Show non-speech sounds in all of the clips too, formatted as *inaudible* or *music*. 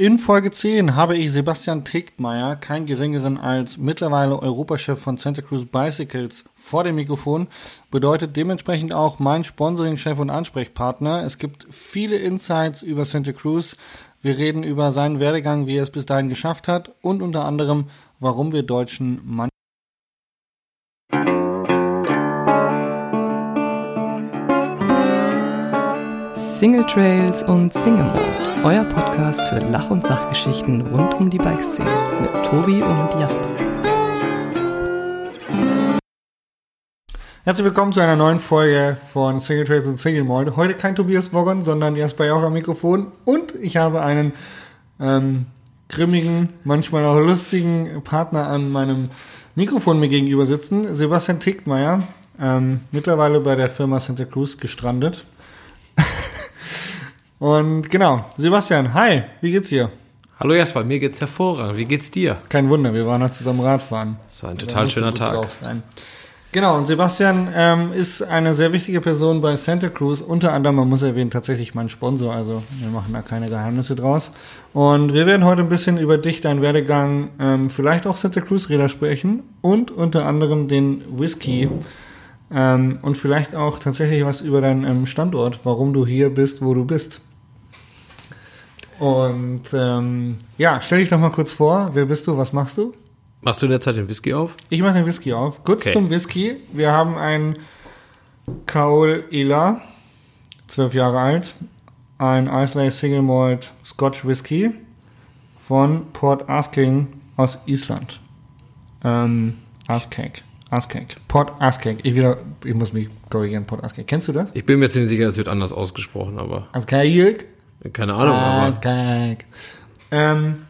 In Folge 10 habe ich Sebastian Tegtmeier, kein geringeren als mittlerweile Europachef von Santa Cruz Bicycles, vor dem Mikrofon. Bedeutet dementsprechend auch mein Sponsoring-Chef und Ansprechpartner. Es gibt viele Insights über Santa Cruz. Wir reden über seinen Werdegang, wie er es bis dahin geschafft hat und unter anderem, warum wir Deutschen manchmal Single Trails und Single Mode, euer Podcast für Lach- und Sachgeschichten rund um die Bikeszene mit Tobi und Jasper. Herzlich willkommen zu einer neuen Folge von Single Trails und Single Mode. Heute kein Tobias Woggon, sondern Jasper Jauch am Mikrofon und ich habe einen ähm, grimmigen, manchmal auch lustigen Partner an meinem Mikrofon mir gegenüber sitzen, Sebastian Tickmeier, ähm, mittlerweile bei der Firma Santa Cruz gestrandet. Und genau, Sebastian, hi, wie geht's dir? Hallo Jasper, mir geht's hervorragend. Wie geht's dir? Kein Wunder, wir waren noch zusammen Radfahren. Das war ein total schöner Tag. Genau, und Sebastian ähm, ist eine sehr wichtige Person bei Santa Cruz. Unter anderem, man muss erwähnen, tatsächlich mein Sponsor. Also wir machen da keine Geheimnisse draus. Und wir werden heute ein bisschen über dich, deinen Werdegang, ähm, vielleicht auch Santa Cruz Räder sprechen und unter anderem den Whisky. Ähm, und vielleicht auch tatsächlich was über deinen ähm, Standort, warum du hier bist, wo du bist. Und ähm, ja, stell dich doch mal kurz vor. Wer bist du? Was machst du? Machst du in der Zeit den Whisky auf? Ich mache den Whisky auf. Kurz Okay. zum Whisky. Wir haben einen Kaol Ela, zwölf Jahre alt, ein Islay Single Malt Scotch Whisky von Port Asking aus Island. Ähm, Askek. Askek. Port Askek. Ich wieder, ich muss mich korrigieren. Port Askek. Kennst du das? Ich bin mir ziemlich sicher, es wird anders ausgesprochen, aber Askek. Keine Ahnung. Ah, aber. Ähm,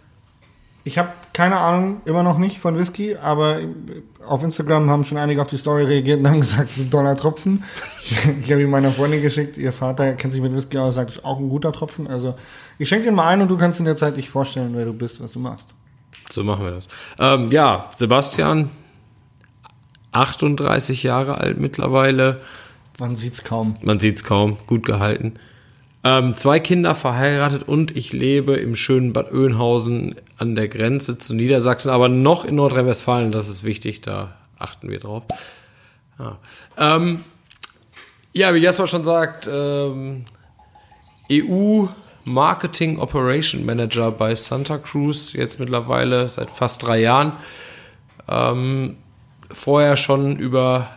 ich habe keine Ahnung, immer noch nicht von Whisky, aber auf Instagram haben schon einige auf die Story reagiert und haben *laughs* gesagt, das ist ein toller Tropfen. *laughs* Ich habe ihn meiner Freundin geschickt, ihr Vater kennt sich mit Whisky aus, sagt, das ist auch ein guter Tropfen. Also ich schenke ihn mal ein und du kannst in der Zeit dich vorstellen, wer du bist, was du machst. so machen wir das. Ähm, ja, Sebastian, 38 Jahre alt mittlerweile. Man sieht's kaum. Man sieht's kaum, gut gehalten. Ähm, zwei Kinder verheiratet und ich lebe im schönen Bad Oeynhausen an der Grenze zu Niedersachsen, aber noch in Nordrhein-Westfalen. Das ist wichtig, da achten wir drauf. Ja, ähm, ja wie Jasper schon sagt, ähm, EU Marketing Operation Manager bei Santa Cruz, jetzt mittlerweile seit fast drei Jahren. Ähm, vorher schon über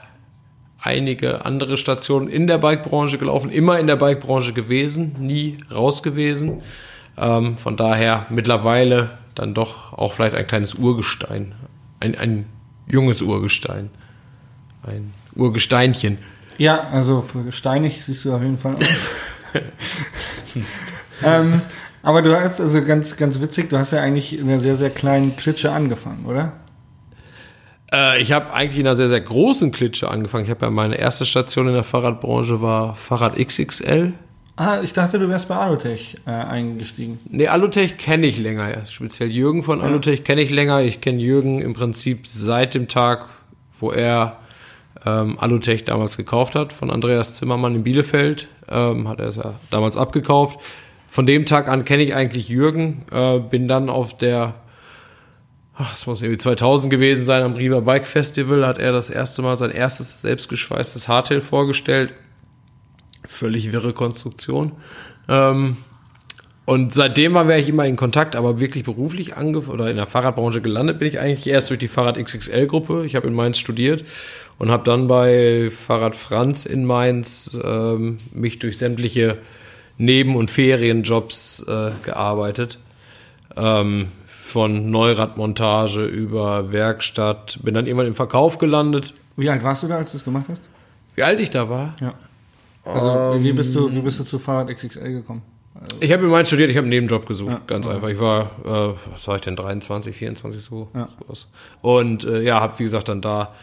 einige andere Stationen in der Bikebranche gelaufen, immer in der Bikebranche gewesen, nie raus gewesen. Ähm, von daher mittlerweile dann doch auch vielleicht ein kleines Urgestein, ein, ein junges Urgestein, ein Urgesteinchen. Ja, also steinig siehst du auf jeden Fall aus. *laughs* ähm, aber du hast also ganz, ganz witzig, du hast ja eigentlich in einer sehr, sehr kleinen Klitsche angefangen, oder? Äh, ich habe eigentlich in einer sehr, sehr großen Klitsche angefangen. Ich habe ja meine erste Station in der Fahrradbranche war Fahrrad XXL. Ah, ich dachte, du wärst bei Alutech äh, eingestiegen. Nee, Alutech kenne ich länger. Ja. Speziell Jürgen von Alutech kenne ich länger. Ich kenne Jürgen im Prinzip seit dem Tag, wo er ähm, Alutech damals gekauft hat, von Andreas Zimmermann in Bielefeld. Ähm, hat er es ja damals abgekauft. Von dem Tag an kenne ich eigentlich Jürgen. Äh, bin dann auf der, das muss irgendwie 2000 gewesen sein, am Riva Bike Festival hat er das erste Mal sein erstes selbstgeschweißtes Hardtail vorgestellt. Völlig wirre Konstruktion. Ähm, und seitdem war wäre ich immer in Kontakt, aber wirklich beruflich angef oder in der Fahrradbranche gelandet bin ich eigentlich erst durch die Fahrrad XXL Gruppe. Ich habe in Mainz studiert und habe dann bei Fahrrad Franz in Mainz ähm, mich durch sämtliche Neben- und Ferienjobs äh, gearbeitet. Ähm, von Neuradmontage über Werkstatt, bin dann irgendwann im Verkauf gelandet. Wie alt warst du da, als du das gemacht hast? Wie alt ich da war? Ja. Also, wie bist du, wie bist du zu Fahrrad XXL gekommen? Ich habe in Mainz studiert, ich habe einen Nebenjob gesucht, Ja. ganz einfach. Ich war, äh, was war ich denn, 23, 24 so. Ja. sowas. Und äh, ja, habe wie gesagt dann da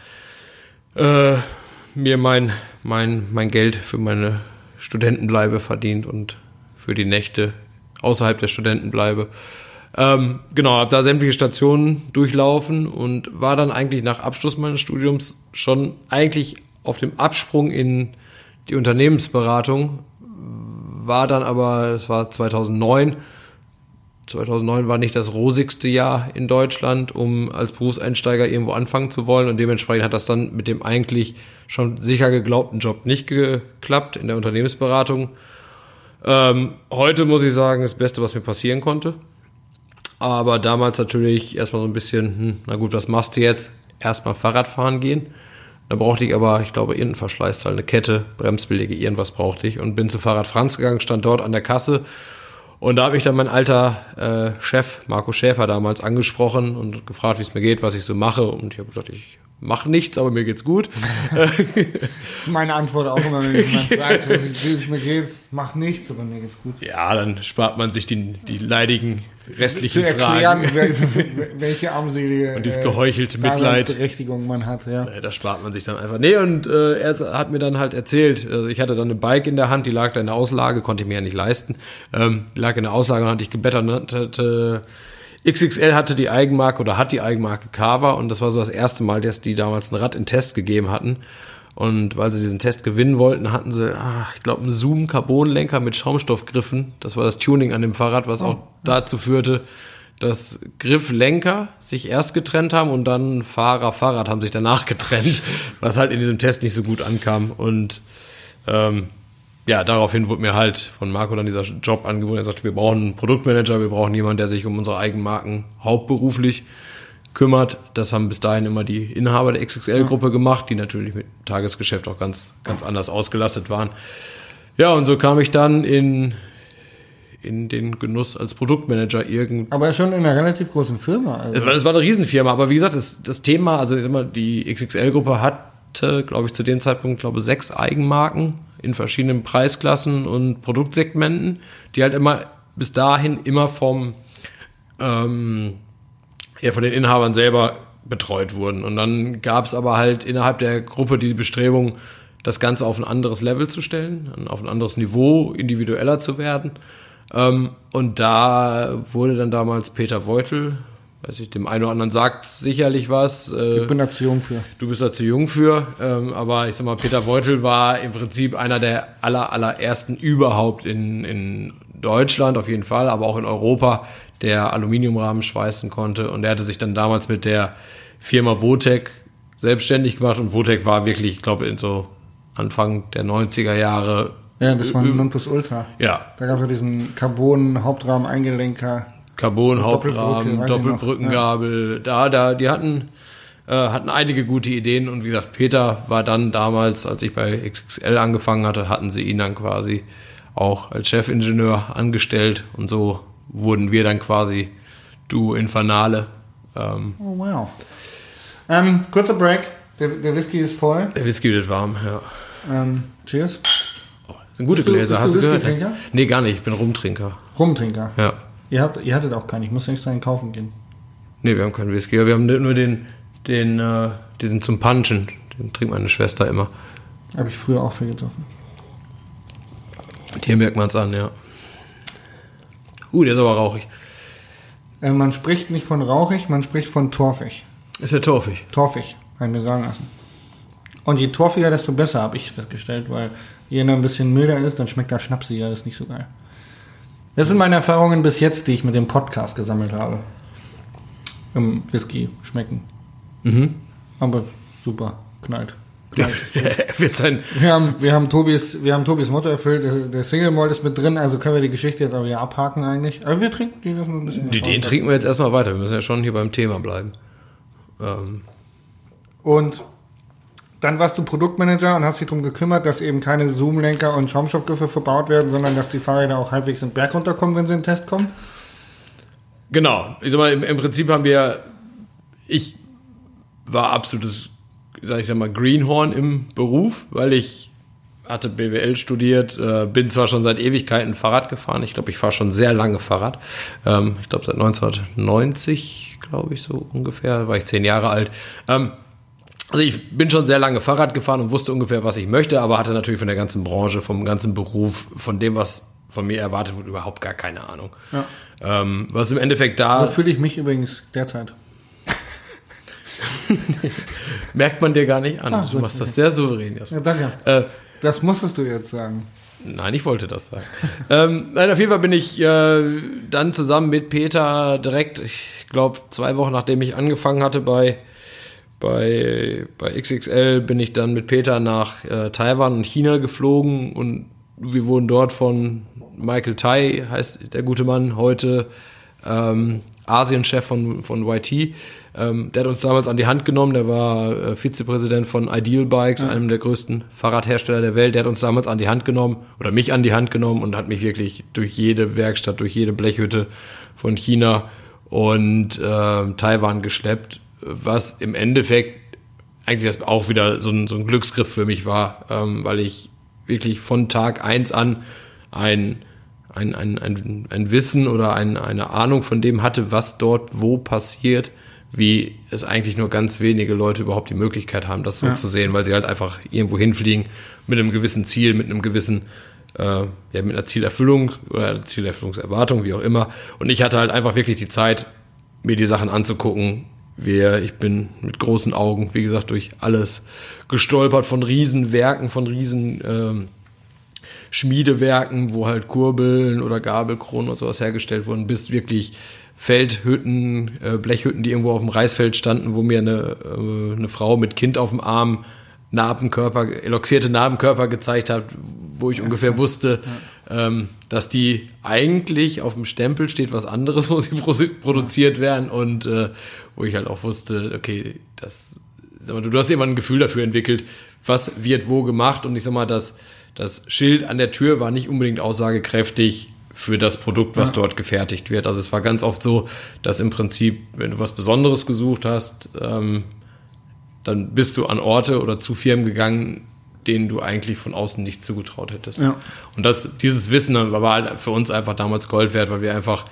äh, mir mein, mein, mein Geld für meine Studentenbleibe verdient und für die Nächte außerhalb der Studentenbleibe. Ähm, genau, habe da sämtliche Stationen durchlaufen und war dann eigentlich nach Abschluss meines Studiums schon eigentlich auf dem Absprung in die Unternehmensberatung, war dann aber, es war 2009, 2009 war nicht das rosigste Jahr in Deutschland, um als Berufseinsteiger irgendwo anfangen zu wollen und dementsprechend hat das dann mit dem eigentlich schon sicher geglaubten Job nicht geklappt in der Unternehmensberatung. Ähm, heute muss ich sagen, das Beste, was mir passieren konnte. Aber damals natürlich erstmal so ein bisschen, hm, na gut, was machst du jetzt? Erstmal Fahrradfahren gehen. Da brauchte ich aber, ich glaube, irgendein Verschleißteil, eine Kette, Bremsbeläge, irgendwas brauchte ich und bin zu Fahrrad Franz gegangen, stand dort an der Kasse und da habe ich dann mein alter äh, Chef, Marco Schäfer, damals angesprochen und gefragt, wie es mir geht, was ich so mache. Und ich habe gesagt, ich mache nichts, aber mir geht's gut. das *laughs* ist meine Antwort auch immer, wenn jemand *laughs* sagt, wie es mir geht, mach nichts, aber mir geht's gut. Ja, dann spart man sich die, die leidigen restlichen Zu erklären, Fragen. *laughs* welche armselige Und dieses geheuchelte äh, Mitleid. Berechtigung man hat. Ja. Äh, Da spart man sich dann einfach. Nee, und äh, er hat mir dann halt erzählt, also ich hatte dann eine Bike in der Hand, die lag da in der Auslage, konnte ich mir ja nicht leisten. Ähm, die lag in der Auslage und hatte ich geblättert und hatte, XXL hatte die Eigenmarke oder hat die Eigenmarke Carver und das war so das erste Mal, dass die damals ein Rad in Test gegeben hatten. Und weil sie diesen Test gewinnen wollten, hatten sie, ah, ich glaube, einen Zoom-Carbonlenker mit Schaumstoffgriffen. Das war das Tuning an dem Fahrrad, was auch dazu führte, dass Grifflenker sich erst getrennt haben und dann Fahrer, Fahrrad haben sich danach getrennt, was halt in diesem Test nicht so gut ankam. Und ähm, ja, daraufhin wurde mir halt von Marco dann dieser Job angeboten. Er sagte, wir brauchen einen Produktmanager, wir brauchen jemanden, der sich um unsere Eigenmarken hauptberuflich kümmert. Das haben bis dahin immer die Inhaber der XXL-Gruppe gemacht, die natürlich mit Tagesgeschäft auch ganz, ganz anders ausgelastet waren. Ja, und so kam ich dann in, in den Genuss als Produktmanager irgend. Aber schon in einer relativ großen Firma. Es Also. war, es war eine Riesenfirma, aber wie gesagt, das, das Thema, also ich sag mal, die XXL-Gruppe hatte, glaube ich, zu dem Zeitpunkt, glaube ich, sechs Eigenmarken in verschiedenen Preisklassen und Produktsegmenten, die halt immer bis dahin immer vom ähm, ja, von den Inhabern selber betreut wurden. Und dann gab es aber halt innerhalb der Gruppe die Bestrebung, das Ganze auf ein anderes Level zu stellen, auf ein anderes Niveau, individueller zu werden. Ähm, und da wurde dann damals Peter Beutel, weiß ich, dem einen oder anderen sagt sicherlich was. Äh, Ich bin da zu jung für. Du bist da zu jung für, ähm, aber ich sag mal, Peter Beutel war im Prinzip einer der aller, allerersten überhaupt in, in Deutschland auf jeden Fall, aber auch in Europa, der Aluminiumrahmen schweißen konnte. Und er hatte sich dann damals mit der Firma Votec selbstständig gemacht und Votec war wirklich, ich glaube, in so Anfang der 90er Jahre. Ja, das war ein Nonplusultra. Ja, Da gab es ja diesen Carbon-Hauptrahmen-Eingelenker. Carbon, Doppelbrücke, Hauptrahmen, weiß ich noch, Doppelbrückengabel, da, da, die hatten, äh, hatten einige gute Ideen und wie gesagt, Peter war dann damals, als ich bei XXL angefangen hatte, hatten sie ihn dann quasi auch als Chefingenieur angestellt und so wurden wir dann quasi Duo Infernale. Ähm, Oh, wow. Ähm, kurzer Break. Der, der Whisky ist voll. der Whisky wird warm, ja. Ähm, cheers. Das sind gute Bist du- Gläser, bist hast du du gehört? Whisky-Trinker? Nee, gar nicht, ich bin Rumtrinker. Rumtrinker. Ja. Ihr, habt, ihr hattet auch keinen. Ich muss extra einen kaufen gehen. Nee, wir haben keinen Whisky, wir haben nur den, den, äh, den zum Punchen. Den trinkt meine Schwester immer. Habe ich früher auch viel getroffen. Hier merkt man es an, ja. Uh, der ist aber rauchig. Äh, man spricht nicht von rauchig, man spricht von torfig. Ist der torfig? Torfig, haben mir sagen lassen. Und je torfiger, desto besser, habe ich festgestellt, weil je er ein bisschen milder ist, dann schmeckt er schnapsiger, das ist nicht so geil. Das sind meine Erfahrungen bis jetzt, die ich mit dem Podcast gesammelt habe. Im Whisky schmecken. Mhm. Aber super, knallt. knallt. er *laughs* wird sein. Wir haben, wir haben Tobis, wir haben Tobis Motto erfüllt, der, Single Malt ist mit drin, also können wir die Geschichte jetzt auch wieder abhaken eigentlich. Aber wir trinken die ein bisschen. Den, den trinken wir jetzt erstmal weiter. Wir müssen ja schon hier beim Thema bleiben. Ähm, Und dann warst du Produktmanager und hast dich darum gekümmert, dass eben keine Zoomlenker und Schaumstoffgriffe verbaut werden, sondern dass die Fahrräder auch halbwegs den Berg runterkommen, wenn sie in den Test kommen. genau. Ich sag mal, im, im Prinzip haben wir. Ich war absolutes, sag ich sag mal, Greenhorn im Beruf, weil ich hatte BWL studiert, äh, bin zwar schon seit Ewigkeiten Fahrrad gefahren. Ich glaube, ich fahre schon sehr lange Fahrrad. Ähm, ich glaube, seit 1990, glaube ich, so ungefähr, war ich zehn Jahre alt. Ähm, also ich bin schon sehr lange Fahrrad gefahren und wusste ungefähr, was ich möchte, aber hatte natürlich von der ganzen Branche, vom ganzen Beruf, von dem, was von mir erwartet wird, überhaupt gar keine Ahnung. Ja. Ähm, was im Endeffekt da So fühle ich mich übrigens derzeit. *laughs* merkt man dir gar nicht an. Ah, du machst das sehr souverän. Ja, danke. Äh, Das musstest du jetzt sagen. Nein, ich wollte das sagen. *laughs* ähm, nein, auf jeden Fall bin ich äh, dann zusammen mit Peter direkt, ich glaube, zwei Wochen nachdem ich angefangen hatte bei, bei, bei XXL, bin ich dann mit Peter nach äh, Taiwan und China geflogen und wir wurden dort von Michael Tai, heißt der gute Mann, heute ähm, Asienchef von, von YT. Ähm, der hat uns damals an die Hand genommen, der war äh, Vizepräsident von Ideal Bikes, ja. einem der größten Fahrradhersteller der Welt. Der hat uns damals an die Hand genommen oder mich an die Hand genommen und hat mich wirklich durch jede Werkstatt, durch jede Blechhütte von China und äh, Taiwan geschleppt, was im Endeffekt eigentlich auch wieder so ein, so ein Glücksgriff für mich war, ähm, weil ich wirklich von Tag eins an ein ein, ein, ein, ein Wissen oder ein, eine Ahnung von dem hatte, was dort wo passiert, wie es eigentlich nur ganz wenige Leute überhaupt die Möglichkeit haben, das so ja. zu sehen, weil sie halt einfach irgendwo hinfliegen mit einem gewissen Ziel, mit einem gewissen, äh, ja, mit einer Zielerfüllung oder Zielerfüllungserwartung, wie auch immer. Und ich hatte halt einfach wirklich die Zeit, mir die Sachen anzugucken. Wir, ich bin mit großen Augen, wie gesagt, durch alles gestolpert von Riesenwerken, von Riesen ähm, Schmiedewerken, wo halt Kurbeln oder Gabelkronen oder sowas hergestellt wurden, bis wirklich Feldhütten, äh, Blechhütten, die irgendwo auf dem Reisfeld standen, wo mir eine, äh, eine Frau mit Kind auf dem Arm Narbenkörper, eloxierte Narbenkörper gezeigt hat, wo ich ja, ungefähr wusste, ja. ähm, dass die eigentlich auf dem Stempel steht was anderes, *laughs* wo sie produziert werden und äh, wo ich halt auch wusste, okay, das, sag mal, du, du hast immer ein Gefühl dafür entwickelt, was wird wo gemacht und ich sag mal, dass das Schild an der Tür war nicht unbedingt aussagekräftig für das Produkt, was ja. dort gefertigt wird. Also es war ganz oft so, dass im Prinzip, wenn du was Besonderes gesucht hast, ähm, dann bist du an Orte oder zu Firmen gegangen, denen du eigentlich von außen nicht zugetraut hättest. Ja. Und das, dieses Wissen war halt für uns einfach damals Gold wert, weil wir einfach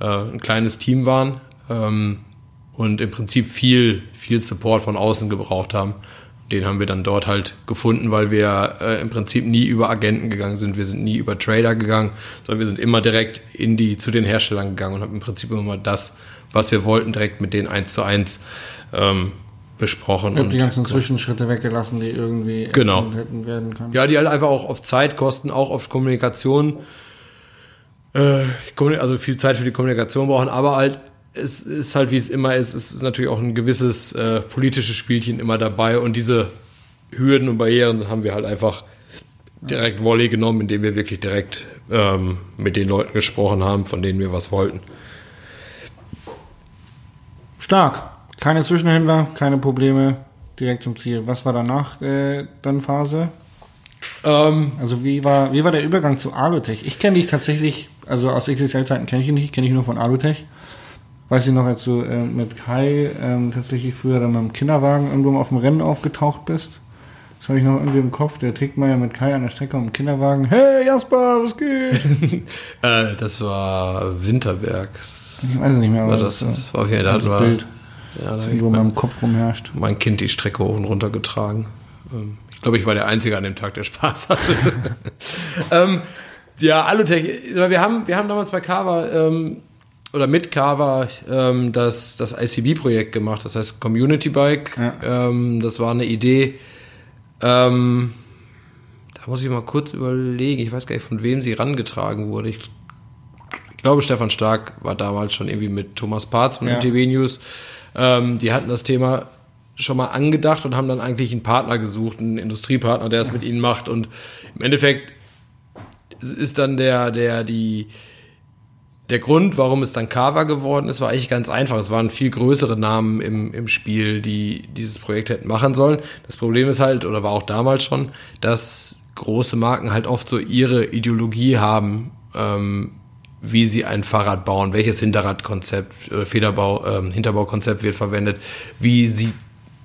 äh, ein kleines Team waren ähm, und im Prinzip viel, viel Support von außen gebraucht haben den haben wir dann dort halt gefunden, weil wir äh, im Prinzip nie über Agenten gegangen sind. Wir sind nie über Trader gegangen, sondern wir sind immer direkt in die, zu den Herstellern gegangen und haben im Prinzip immer mal das, was wir wollten, direkt mit denen eins zu eins ähm, besprochen. Und die ganzen Zwischenschritte weggelassen, die irgendwie genau. hätten werden können. Ja, die halt einfach auch auf Zeit kosten, auch auf Kommunikation. Äh, also viel Zeit für die Kommunikation brauchen, aber halt es ist halt, wie es immer ist, es ist natürlich auch ein gewisses äh, politisches Spielchen immer dabei und diese Hürden und Barrieren haben wir halt einfach direkt Volley genommen, indem wir wirklich direkt ähm, mit den Leuten gesprochen haben, von denen wir was wollten. Stark. Keine Zwischenhändler, keine Probleme, direkt zum Ziel. Was war danach äh, dann Phase? Ähm, also wie war, wie war der Übergang zu Alutech? Ich kenne dich tatsächlich, also aus XXL-Zeiten kenne ich ihn nicht, kenne ich nur von Alutech weiß ich noch, als du äh, mit Kai ähm, tatsächlich früher dann mit dem Kinderwagen irgendwo auf dem Rennen aufgetaucht bist. Das habe ich noch irgendwie im Kopf. Der Trickmeier mit Kai an der Strecke um dem Kinderwagen. Hey Jasper, was geht? *laughs* äh, das war Winterbergs. Ich weiß es nicht mehr. Aber das, das, das war auf jeden Fall das Bild. Ja, das irgendwo in meinem Kopf rumherrscht. Mein Kind die Strecke hoch und runter getragen. Ähm, ich glaube, ich war der Einzige an dem Tag, der Spaß hatte. *laughs* *laughs* ähm, ja, Alutech. Wir haben, wir haben damals bei Kava ähm, oder mit Carver ähm, das, das ICB-Projekt gemacht, das heißt Community Bike. Ja. Ähm, das war eine Idee. Ähm, da muss ich mal kurz überlegen, ich weiß gar nicht, von wem sie rangetragen wurde. Ich, ich glaube, Stefan Stark war damals schon irgendwie mit Thomas Parz von ja. MTV News. Ähm, die hatten das Thema schon mal angedacht und haben dann eigentlich einen Partner gesucht, einen Industriepartner, der es mit ihnen macht. Und im Endeffekt ist dann der, der, die, der Grund, warum es dann Kava geworden ist, war eigentlich ganz einfach. Es waren viel größere Namen im, im Spiel, die dieses Projekt hätten machen sollen. Das Problem ist halt, oder war auch damals schon, dass große Marken halt oft so ihre Ideologie haben, ähm, wie sie ein Fahrrad bauen, welches Hinterradkonzept oder Federbau, ähm, Hinterbaukonzept wird verwendet, wie sieht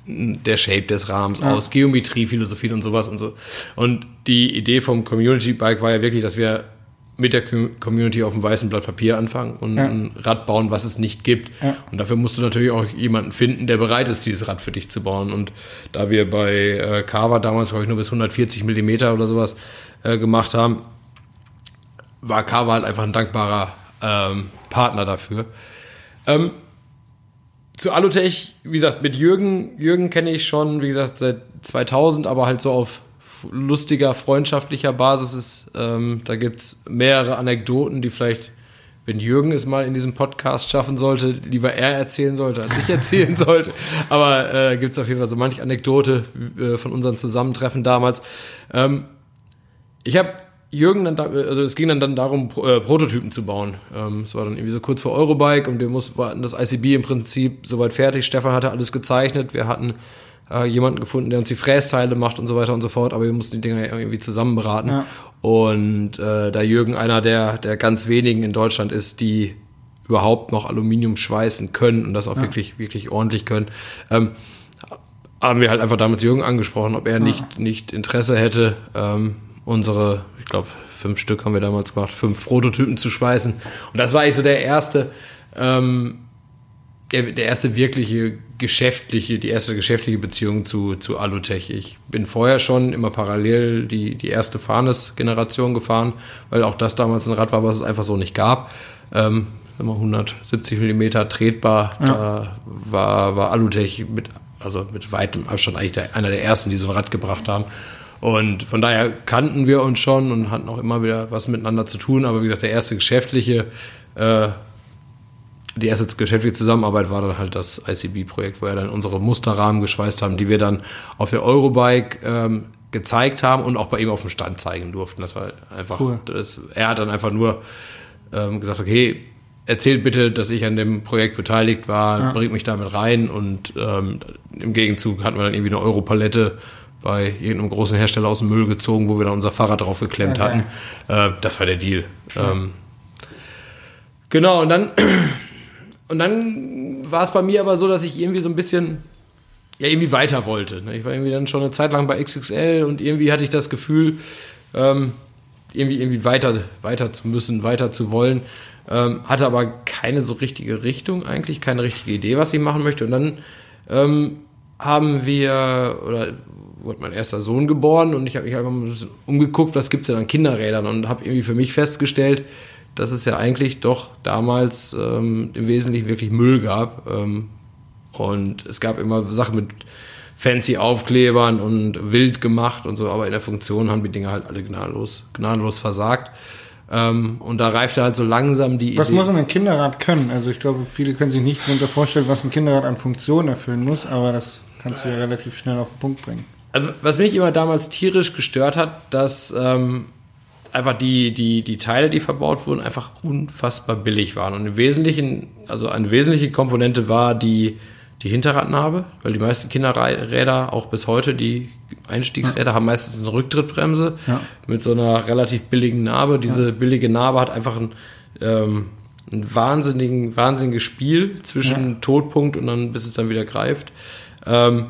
der Shape des Rahmens ja. aus, Geometrie, Philosophie und sowas und so. Und die Idee vom Community Bike war ja wirklich, dass wir mit der Community auf dem weißen Blatt Papier anfangen und ja. ein Rad bauen, was es nicht gibt. Ja. Und dafür musst du natürlich auch jemanden finden, der bereit ist, dieses Rad für dich zu bauen. Und da wir bei äh, Carver damals, glaube ich, nur bis 140 Millimeter oder sowas äh, gemacht haben, war Carver halt einfach ein dankbarer ähm, Partner dafür. Ähm, zu Alutech, wie gesagt, mit Jürgen, Jürgen kenne ich schon, wie gesagt, seit 2000, aber halt so auf lustiger, freundschaftlicher Basis ist. Ähm, da gibt's mehrere Anekdoten, die vielleicht, wenn Jürgen es mal in diesem Podcast schaffen sollte, lieber er erzählen sollte, als ich erzählen *laughs* sollte. Aber äh, gibt's auf jeden Fall so manche Anekdote äh, von unseren Zusammentreffen damals. Ähm, ich habe Jürgen dann, da, also es ging dann, dann darum, Pro, äh, Prototypen zu bauen. Ähm, es war dann irgendwie so kurz vor Eurobike und wir mussten das ICB im Prinzip soweit fertig. Stefan hatte alles gezeichnet. Wir hatten äh, jemanden gefunden, der uns die Frästeile macht und so weiter und so fort, aber wir mussten die Dinger irgendwie zusammenberaten. Ja. Und äh, da Jürgen einer der, der ganz wenigen in Deutschland ist, die überhaupt noch Aluminium schweißen können und das auch ja. wirklich, wirklich ordentlich können, ähm, haben wir halt einfach damals Jürgen angesprochen, ob er nicht, nicht Interesse hätte, ähm, unsere, ich glaube, fünf Stück haben wir damals gemacht, fünf Prototypen zu schweißen. Und das war eigentlich so der erste, ähm, der, der erste wirkliche geschäftliche, die erste geschäftliche Beziehung zu, zu Alutech. Ich bin vorher schon immer parallel die, die erste Fahrnes-Generation gefahren, weil auch das damals ein Rad war, was es einfach so nicht gab. Ähm, 170 Millimeter tretbar, ja. da war, war Alutech mit, also mit weitem Abstand eigentlich der, einer der ersten, die so ein Rad gebracht haben. Und von daher kannten wir uns schon und hatten auch immer wieder was miteinander zu tun. Aber wie gesagt, der erste geschäftliche, äh, die erste geschäftliche Zusammenarbeit war dann halt das ICB-Projekt, wo wir dann unsere Musterrahmen geschweißt haben, die wir dann auf der Eurobike ähm, gezeigt haben und auch bei ihm auf dem Stand zeigen durften. Das war einfach, cool. das, er hat dann einfach nur ähm, gesagt, okay, erzählt bitte, dass ich an dem Projekt beteiligt war, ja. bringt mich damit rein und ähm, im Gegenzug hatten wir dann irgendwie eine Europalette bei irgendeinem großen Hersteller aus dem Müll gezogen, wo wir dann unser Fahrrad drauf geklemmt okay. hatten. Äh, das war der Deal. Ja. Ähm, genau, und dann, und dann war es bei mir aber so, dass ich irgendwie so ein bisschen ja, irgendwie weiter wollte. Ne? Ich war irgendwie dann schon eine Zeit lang bei XXL und irgendwie hatte ich das Gefühl, ähm, irgendwie, irgendwie weiter, weiter zu müssen, weiter zu wollen. Ähm, hatte aber keine so richtige Richtung eigentlich, keine richtige Idee, was ich machen möchte. Und dann ähm, haben wir, oder wurde mein erster Sohn geboren und ich habe mich einfach mal ein bisschen umgeguckt, was gibt es denn an Kinderrädern und habe irgendwie für mich festgestellt, dass es ja eigentlich doch damals ähm, im Wesentlichen wirklich Müll gab. Ähm, und es gab immer Sachen mit fancy Aufklebern und wild gemacht und so, aber in der Funktion haben die Dinge halt alle gnadenlos, gnadenlos versagt. Ähm, und da reifte halt so langsam die was Idee. Was muss ein Kinderrad können? Also ich glaube, viele können sich nicht darunter vorstellen, was ein Kinderrad an Funktionen erfüllen muss, aber das kannst du ja relativ schnell auf den Punkt bringen. Also, was mich immer damals tierisch gestört hat, dass ähm, einfach die, die, die Teile, die verbaut wurden, einfach unfassbar billig waren. Und im Wesentlichen, also eine wesentliche Komponente war die, die Hinterradnarbe, weil die meisten Kinderräder, auch bis heute, die Einstiegsräder, ja. haben meistens eine Rücktrittbremse ja. mit so einer relativ billigen Narbe. Diese ja. billige Narbe hat einfach ein, ähm, ein wahnsinnigen, wahnsinniges Spiel zwischen Todpunkt und dann, bis es dann wieder greift. Ähm,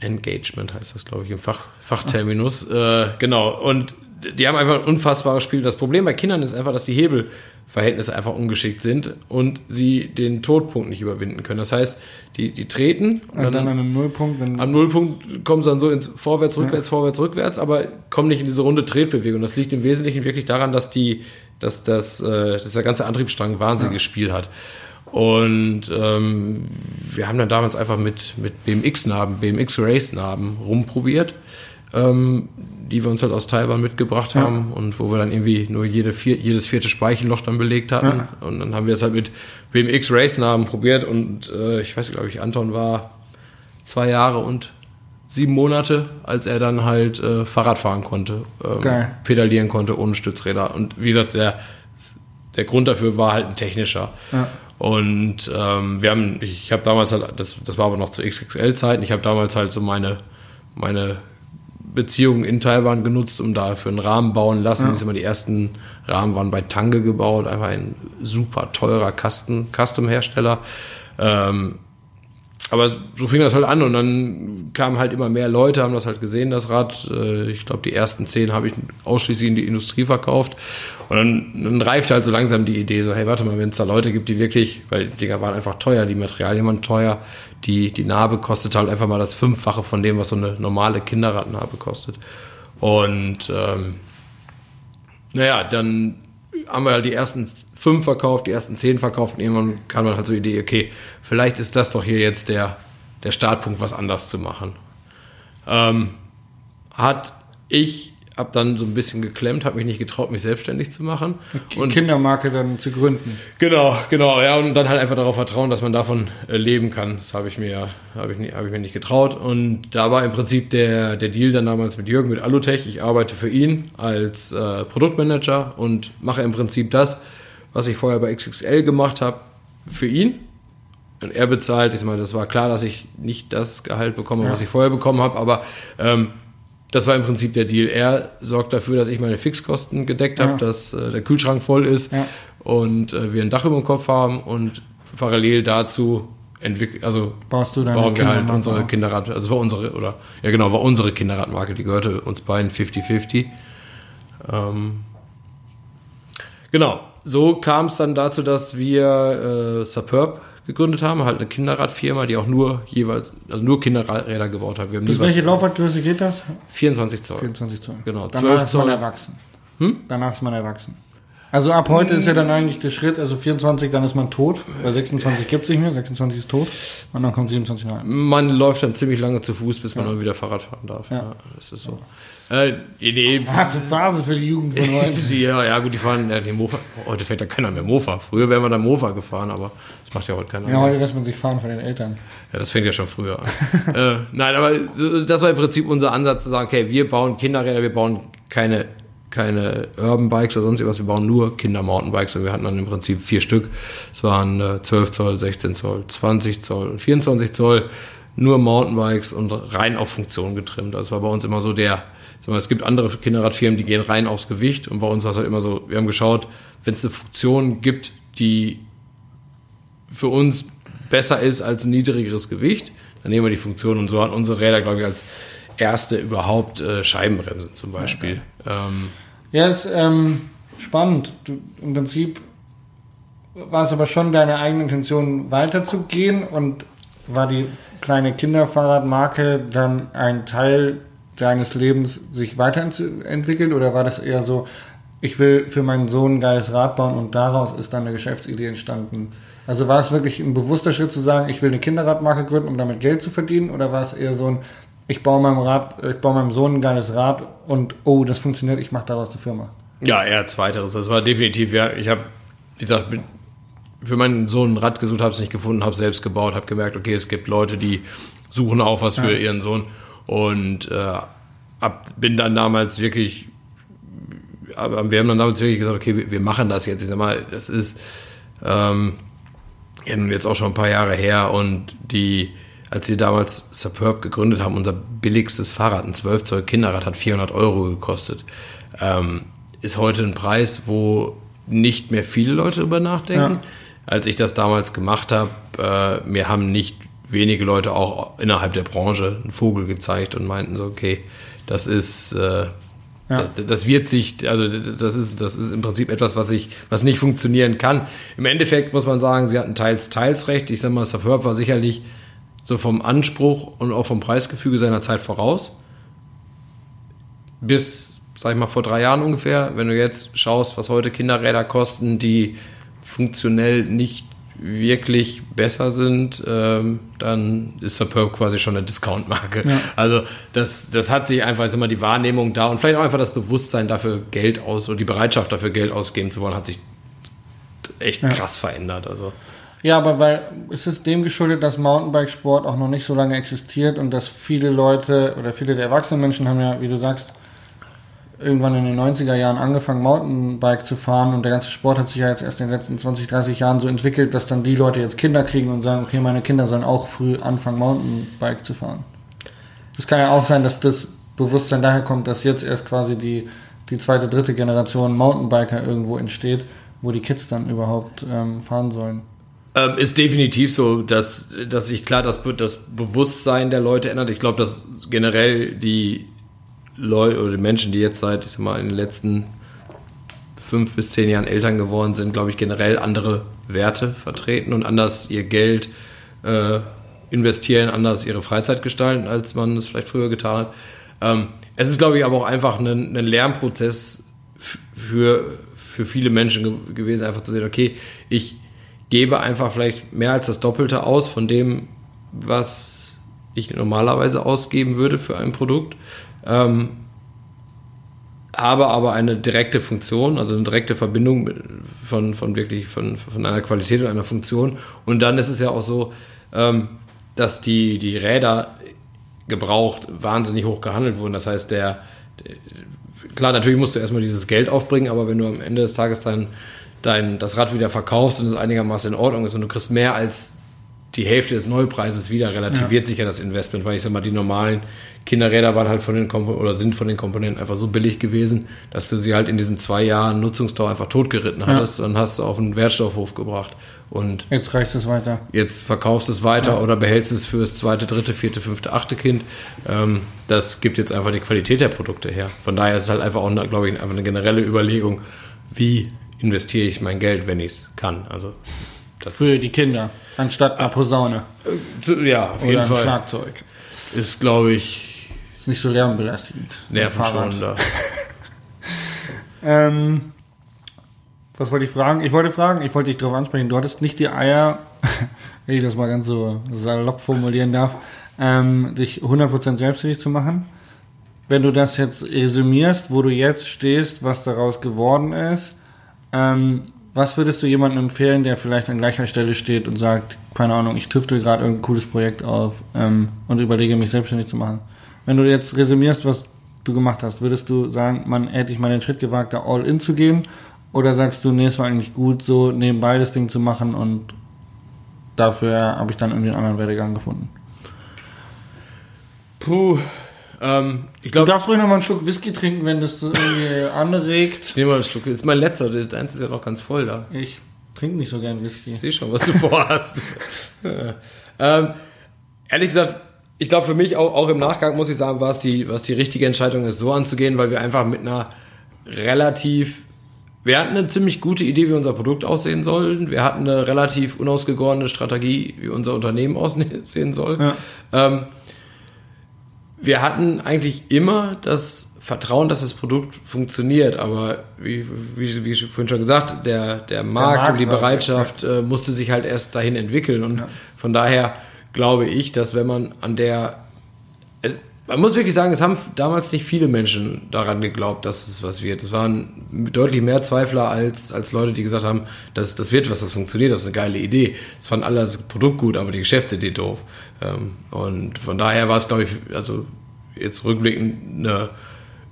Engagement heißt das, glaube ich, im Fach, Fachterminus. Äh, genau. Und die haben einfach ein unfassbares Spiel. Das Problem bei Kindern ist einfach, dass die Hebelverhältnisse einfach ungeschickt sind und sie den Todpunkt nicht überwinden können. Das heißt, die, die treten und, und dann, dann an einem Nullpunkt. Wenn am Nullpunkt kommen sie dann so ins Vorwärts, Rückwärts, ja. Vorwärts, Rückwärts, aber kommen nicht in diese runde Tretbewegung. Das liegt im Wesentlichen wirklich daran, dass die, dass das, äh, dass der ganze Antriebsstrang ein wahnsinniges ja. Spiel hat. Und ähm, wir haben dann damals einfach mit, mit BMX-Narben, BMX-Race-Narben rumprobiert, ähm, die wir uns halt aus Taiwan mitgebracht ja. haben und wo wir dann irgendwie nur jede vier, jedes vierte Speichelloch dann belegt hatten. Ja. Und dann haben wir es halt mit BMX-Race-Narben probiert und äh, ich weiß, glaube ich, Anton war zwei Jahre und sieben Monate, als er dann halt äh, Fahrrad fahren konnte, äh, pedalieren konnte ohne Stützräder. Und wie gesagt, der, der Grund dafür war halt ein technischer. Ja. Und ähm, wir haben, ich habe damals halt, das, das war aber noch zu XXL-Zeiten, ich habe damals halt so meine, meine Beziehungen in Taiwan genutzt, um dafür einen Rahmen bauen lassen. Ja. Immer die ersten Rahmen waren bei Tange gebaut, einfach ein super teurer Custom-Hersteller. Ähm, aber so fing das halt an und dann kamen halt immer mehr Leute, haben das halt gesehen, das Rad. Äh, ich glaube, die ersten zehn habe ich ausschließlich in die Industrie verkauft. Und dann, dann reifte halt so langsam die Idee, so, hey, warte mal, wenn es da Leute gibt, die wirklich, weil die Dinger waren einfach teuer, die Materialien waren teuer, die, die Narbe kostet halt einfach mal das Fünffache von dem, was so eine normale Kinderradnarbe kostet. Und ähm, naja, dann haben wir halt die ersten fünf verkauft, die ersten zehn verkauft und irgendwann kam man halt so die Idee, okay, vielleicht ist das doch hier jetzt der, der Startpunkt, was anders zu machen. Ähm, hat ich habe dann so ein bisschen geklemmt, habe mich nicht getraut, mich selbstständig zu machen. Und Kindermarke dann zu gründen. Genau, genau, ja, und dann halt einfach darauf vertrauen, dass man davon äh, leben kann. Das habe ich mir, habe ich, nie, hab ich mir nicht getraut. Und da war im Prinzip der, der Deal dann damals mit Jürgen, mit Alutech. Ich arbeite für ihn als äh, Produktmanager und mache im Prinzip das, was ich vorher bei XXL gemacht habe, für ihn. Und er bezahlt, ich meine, das war klar, dass ich nicht das Gehalt bekomme, ja. was ich vorher bekommen habe, aber ähm, das war im Prinzip der Deal. Er sorgt dafür, dass ich meine Fixkosten gedeckt habe, ja. dass äh, der Kühlschrank voll ist ja. und äh, wir ein Dach über dem Kopf haben und parallel dazu entwickeln, also Baust du bauen wir halt unsere Kinderrad, also war unsere, oder ja genau, war unsere Kinderradmarke, die gehörte uns beiden 50-50. Ähm, genau, so kam es dann dazu, dass wir äh, Superb gegründet haben, halt eine Kinderradfirma, die auch nur jeweils, also nur Kinderräder gebaut hat. Wir haben Bis welche Laufradgröße geht das? 24 Zoll. 24 Zoll. Genau. Danach ist man erwachsen. Hm? Danach ist man erwachsen. Also ab heute ist ja dann eigentlich der Schritt, also 24, dann ist man tot. Bei 26 gibt es nicht mehr, 26 ist tot. Und dann kommt 27 rein. Man läuft dann ziemlich lange zu Fuß, bis man ja. dann wieder Fahrrad fahren darf. Ja. ja das ist so. Äh, nee. Harte Phase für die Jugend von heute. *laughs* die, ja, ja, gut, die fahren ja, die Mofa. Heute fährt ja keiner mehr Mofa. Früher wären wir dann Mofa gefahren, aber das macht ja heute keiner ja, mehr. Ja, heute lässt man sich fahren von den Eltern. Ja, das fängt ja schon früher an. *laughs* äh, nein, aber das war im Prinzip unser Ansatz zu sagen, okay, wir bauen Kinderräder, wir bauen keine keine Urban Bikes oder sonst was, wir bauen nur Kinder-Mountainbikes und wir hatten dann im Prinzip vier Stück. Es waren äh, 12 Zoll, 16 Zoll, 20 Zoll und 24 Zoll, nur Mountainbikes und rein auf Funktion getrimmt. Das war bei uns immer so der, mal, es gibt andere Kinderradfirmen, die gehen rein aufs Gewicht und bei uns war es halt immer so, wir haben geschaut, wenn es eine Funktion gibt, die für uns besser ist als ein niedrigeres Gewicht, dann nehmen wir die Funktion und so hatten unsere Räder, glaube ich, als erste überhaupt äh, Scheibenbremsen zum Beispiel. Ja, ähm, ja ist ähm, spannend. Du, Im Prinzip war es aber schon deine eigene Intention, weiterzugehen und war die kleine Kinderfahrradmarke dann ein Teil deines Lebens sich weiterentwickelt oder war das eher so, ich will für meinen Sohn ein geiles Rad bauen und daraus ist dann eine Geschäftsidee entstanden? Also war es wirklich ein bewusster Schritt zu sagen, ich will eine Kinderradmarke gründen, um damit Geld zu verdienen oder war es eher so ein, ich baue meinem Rad, ich baue meinem Sohn ein geiles Rad und oh, das funktioniert, ich mache daraus eine Firma? Ja, eher zweiteres. Das war definitiv, ja, ich habe, wie gesagt, für meinen Sohn ein Rad gesucht, habe es nicht gefunden, habe selbst gebaut, habe gemerkt, okay, es gibt Leute, die suchen auch was für ja. ihren Sohn und äh, ab, bin dann damals wirklich, aber wir haben dann damals wirklich gesagt, okay, wir, wir machen das jetzt. Ich sag mal, das ist ähm, jetzt auch schon ein paar Jahre her und die, als wir damals Superb gegründet haben, unser billigstes Fahrrad, ein 12 Zoll Kinderrad, hat 400 Euro gekostet. Ähm, ist heute ein Preis, wo nicht mehr viele Leute drüber nachdenken. Ja. Als ich das damals gemacht habe, äh, mir haben nicht wenige Leute auch innerhalb der Branche einen Vogel gezeigt und meinten so, okay, das ist, äh, ja. das, das, wird sich, also das ist, das ist im Prinzip etwas, was ich, was nicht funktionieren kann. Im Endeffekt muss man sagen, sie hatten teils, teils recht. Ich sag mal, Superb war sicherlich so vom Anspruch und auch vom Preisgefüge seiner Zeit voraus. Bis, sag ich mal, vor drei Jahren ungefähr. Wenn du jetzt schaust, was heute Kinderräder kosten, die funktionell nicht wirklich besser sind, ähm, dann ist Superb quasi schon eine Discount-Marke. Ja. Also das, das hat sich einfach, immer die Wahrnehmung da und vielleicht auch einfach das Bewusstsein dafür Geld aus oder die Bereitschaft dafür Geld ausgeben zu wollen, hat sich echt ja. krass verändert. Also. Ja, aber weil es ist dem geschuldet, dass Mountainbike-Sport auch noch nicht so lange existiert und dass viele Leute oder viele der erwachsenen Menschen haben ja, wie du sagst, irgendwann in den 90er Jahren angefangen, Mountainbike zu fahren und der ganze Sport hat sich ja jetzt erst in den letzten 20, 30 Jahren so entwickelt, dass dann die Leute jetzt Kinder kriegen und sagen, okay, meine Kinder sollen auch früh anfangen, Mountainbike zu fahren. Das kann ja auch sein, dass das Bewusstsein daher kommt, dass jetzt erst quasi die, die zweite, dritte Generation Mountainbiker irgendwo entsteht, wo die Kids dann überhaupt ähm, fahren sollen. Ähm, ist definitiv so, dass, dass sich klar das, das Bewusstsein der Leute ändert. Ich glaube, dass generell die Leute oder die Menschen, die jetzt seit, ich sag mal, in den letzten fünf bis zehn Jahren Eltern geworden sind, glaube ich, generell andere Werte vertreten und anders ihr Geld äh, investieren, anders ihre Freizeit gestalten, als man es vielleicht früher getan hat. Ähm, es ist, glaube ich, aber auch einfach ein, ein Lernprozess für, für viele Menschen ge gewesen, einfach zu sehen, okay, ich gebe einfach vielleicht mehr als das Doppelte aus von dem, was ich normalerweise ausgeben würde für ein Produkt Ähm, habe aber eine direkte Funktion, also eine direkte Verbindung von, von wirklich von, von einer Qualität und einer Funktion. Und dann ist es ja auch so, ähm, dass die, die Räder gebraucht wahnsinnig hoch gehandelt wurden. Das heißt, der, der klar, natürlich musst du erstmal dieses Geld aufbringen, aber wenn du am Ende des Tages dein, dein, das Rad wieder verkaufst und es einigermaßen in Ordnung ist und du kriegst mehr als die Hälfte des Neupreises wieder, relativiert sich ja das Investment, weil ich sag mal, die normalen Kinderräder waren halt von den Kompo oder sind von den Komponenten einfach so billig gewesen, dass du sie halt in diesen zwei Jahren Nutzungsdauer einfach totgeritten hattest und hast du auf einen Wertstoffhof gebracht. Und Jetzt reicht es weiter. jetzt verkaufst es weiter oder behältst es fürs zweite, dritte, vierte, fünfte, achte Kind. Ähm, das gibt jetzt einfach die Qualität der Produkte her. Von daher ist es halt einfach auch, glaube ich, einfach eine generelle Überlegung, wie investiere ich mein Geld, wenn ich es kann. Also Für die Kinder. Anstatt einer Posaune. ist, ja, auf Oder jeden ein Fall Schlagzeug. ist, glaube ich, Ist nicht so lärmbelastigend. nervenschonender. *laughs* Ähm, was wollte ich fragen? Ich wollte fragen, ich wollte dich darauf ansprechen. Du hattest nicht die Eier, *laughs* wenn ich das mal ganz so salopp formulieren darf, ähm, dich 100% selbstständig zu machen. Wenn du das jetzt resümierst, wo du jetzt stehst, was daraus geworden ist, ähm, was würdest du jemandem empfehlen, der vielleicht an gleicher Stelle steht und sagt, keine Ahnung, ich tüftel gerade irgendein cooles Projekt auf ähm, und überlege mich selbstständig zu machen? Wenn du jetzt resümierst, was du gemacht hast, würdest du sagen, man hätte ich mal den Schritt gewagt, da all in zu gehen? Oder sagst du, nee, es war eigentlich gut, so nebenbei das Ding zu machen und dafür habe ich dann irgendwie einen anderen Werdegang gefunden? Puh. Ähm, ich Du glaube, darfst ruhig noch mal einen Schluck Whisky trinken, wenn das irgendwie anregt. ich nehme mal einen Schluck. Das ist mein letzter. Deins ist ja noch ganz voll da. Ich trinke nicht so gern Whisky. Ich sehe schon, was du *laughs* vorhast. ähm, ehrlich gesagt, ich glaube für mich auch, auch im Nachgang muss ich sagen, war es die, was die richtige Entscheidung ist, so anzugehen, weil wir einfach mit einer relativ, wir hatten eine ziemlich gute Idee, wie unser Produkt aussehen soll. Wir hatten eine relativ unausgegorene Strategie, wie unser Unternehmen aussehen soll. Ja. Ähm, wir hatten eigentlich immer das Vertrauen, dass das Produkt funktioniert, aber wie, wie, wie vorhin schon gesagt, der, der Markt, Markt und die Bereitschaft äh, musste sich halt erst dahin entwickeln. Und von daher glaube ich, dass wenn man an der es, man muss wirklich sagen, es haben damals nicht viele Menschen daran geglaubt, dass es was wird. Es waren deutlich mehr Zweifler als, als Leute, die gesagt haben, das, das wird was, das funktioniert, das ist eine geile Idee. Es fanden alle das Produkt gut, aber die Geschäftsidee doof. Ähm, und von daher war es, glaube ich, also jetzt rückblickend eine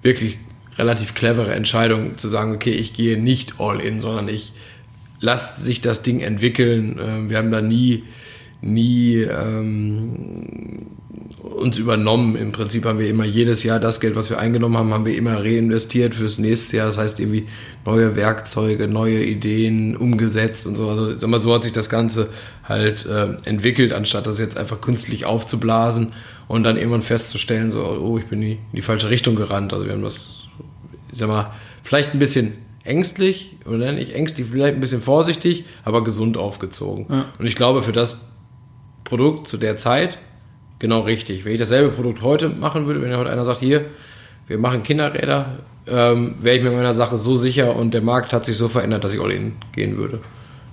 wirklich relativ clevere Entscheidung zu sagen, okay, ich gehe nicht all in, sondern ich lasse sich das Ding entwickeln. Ähm, Wir haben da nie, nie ähm, uns übernommen. Im Prinzip haben wir immer jedes Jahr das Geld, was wir eingenommen haben, haben wir immer reinvestiert fürs nächste Jahr. Das heißt irgendwie neue Werkzeuge, neue Ideen umgesetzt und so. Also sag mal, so hat sich das Ganze halt äh, entwickelt, anstatt das jetzt einfach künstlich aufzublasen und dann irgendwann festzustellen, so, oh, ich bin in die, in die falsche Richtung gerannt. Also wir haben das, ich sag mal, vielleicht ein bisschen ängstlich, oder nicht ängstlich, vielleicht ein bisschen vorsichtig, aber gesund aufgezogen. Und ich glaube, für das Produkt zu der Zeit genau richtig. Wenn ich dasselbe Produkt heute machen würde, wenn heute einer sagt, hier, wir machen Kinderräder, ähm, wäre ich mir meiner Sache so sicher und der Markt hat sich so verändert, dass ich all in gehen würde.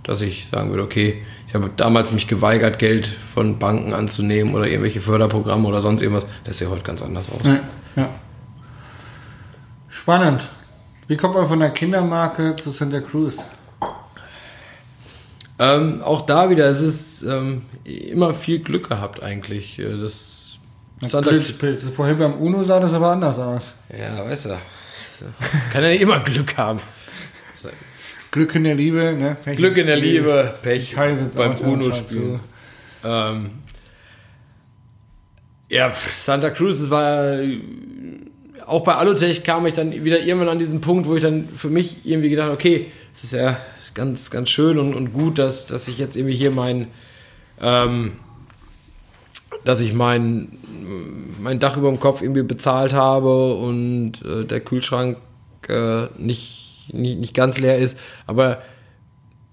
Dass ich sagen würde, okay, ich habe damals mich geweigert, Geld von Banken anzunehmen oder irgendwelche Förderprogramme oder sonst irgendwas. Das sieht heute ganz anders aus. Ja. ja. Spannend. Wie kommt man von der Kindermarke zu Santa Cruz? Ähm, auch da wieder, es ist ähm, immer viel Glück gehabt eigentlich. Äh, Das Santa Glückspilze. Vorhin beim Uno sah das aber anders aus. Ja, weißt du. Kann ja nicht immer Glück haben. Glück in der Liebe, ne? Pech Glück in der. Liebe, Pech beim UNO-Spiel. Ähm, ja, Santa Cruz, es war auch bei Alutech kam ich dann wieder irgendwann an diesen Punkt, wo ich dann für mich irgendwie gedacht habe, okay, es ist ja ganz, ganz schön und, und gut, dass, dass ich jetzt irgendwie hier mein, ähm, dass ich mein, mein Dach über dem Kopf irgendwie bezahlt habe und äh, der Kühlschrank äh, nicht, nicht, nicht ganz leer ist. Aber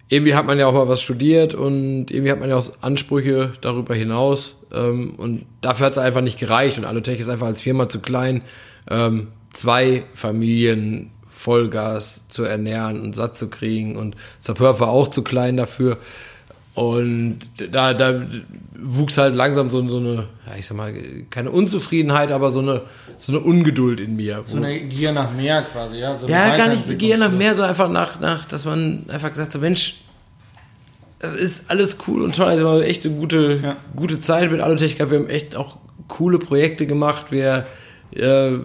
irgendwie hat man ja auch mal was studiert und irgendwie hat man ja auch Ansprüche darüber hinaus. Ähm, und dafür hat es einfach nicht gereicht. Und Alutech ist einfach als Firma zu klein, ähm, zwei Familien Vollgas zu ernähren und satt zu kriegen. Und Sapeur war auch zu klein dafür. Und da, da wuchs halt langsam so, so eine, ja, ich sag mal, keine Unzufriedenheit, aber so eine, so eine Ungeduld in mir. So eine Gier nach mehr quasi, ja? So ja, gar nicht Gier nach mehr, so einfach nach, nach, dass man einfach gesagt hat, Mensch, das ist alles cool und toll. Also war echt eine gute, ja. gute Zeit mit Alutech gehabt. Wir haben echt auch coole Projekte gemacht. Wir, äh,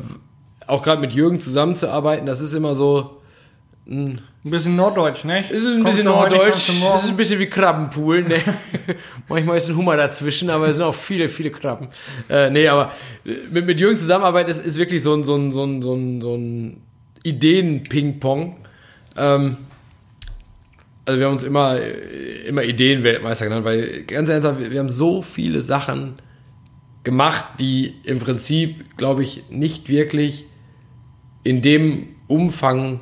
auch gerade mit Jürgen zusammenzuarbeiten, das ist immer so, ein bisschen norddeutsch, ne? Ist ein bisschen norddeutsch. Das ist ein bisschen wie Krabbenpool, ne? *laughs* Manchmal ist ein Hummer dazwischen, aber es sind auch viele, viele Krabben. Äh, nee, aber äh, mit, mit Jürgen zusammenarbeiten ist, ist wirklich so ein, so ein, so ein, so ein, so ein Ideen-Ping-Pong. Ähm, also wir haben uns immer, immer Ideenweltmeister genannt, weil ganz ernsthaft, wir haben so viele Sachen gemacht, die im Prinzip, glaube ich, nicht wirklich in dem Umfang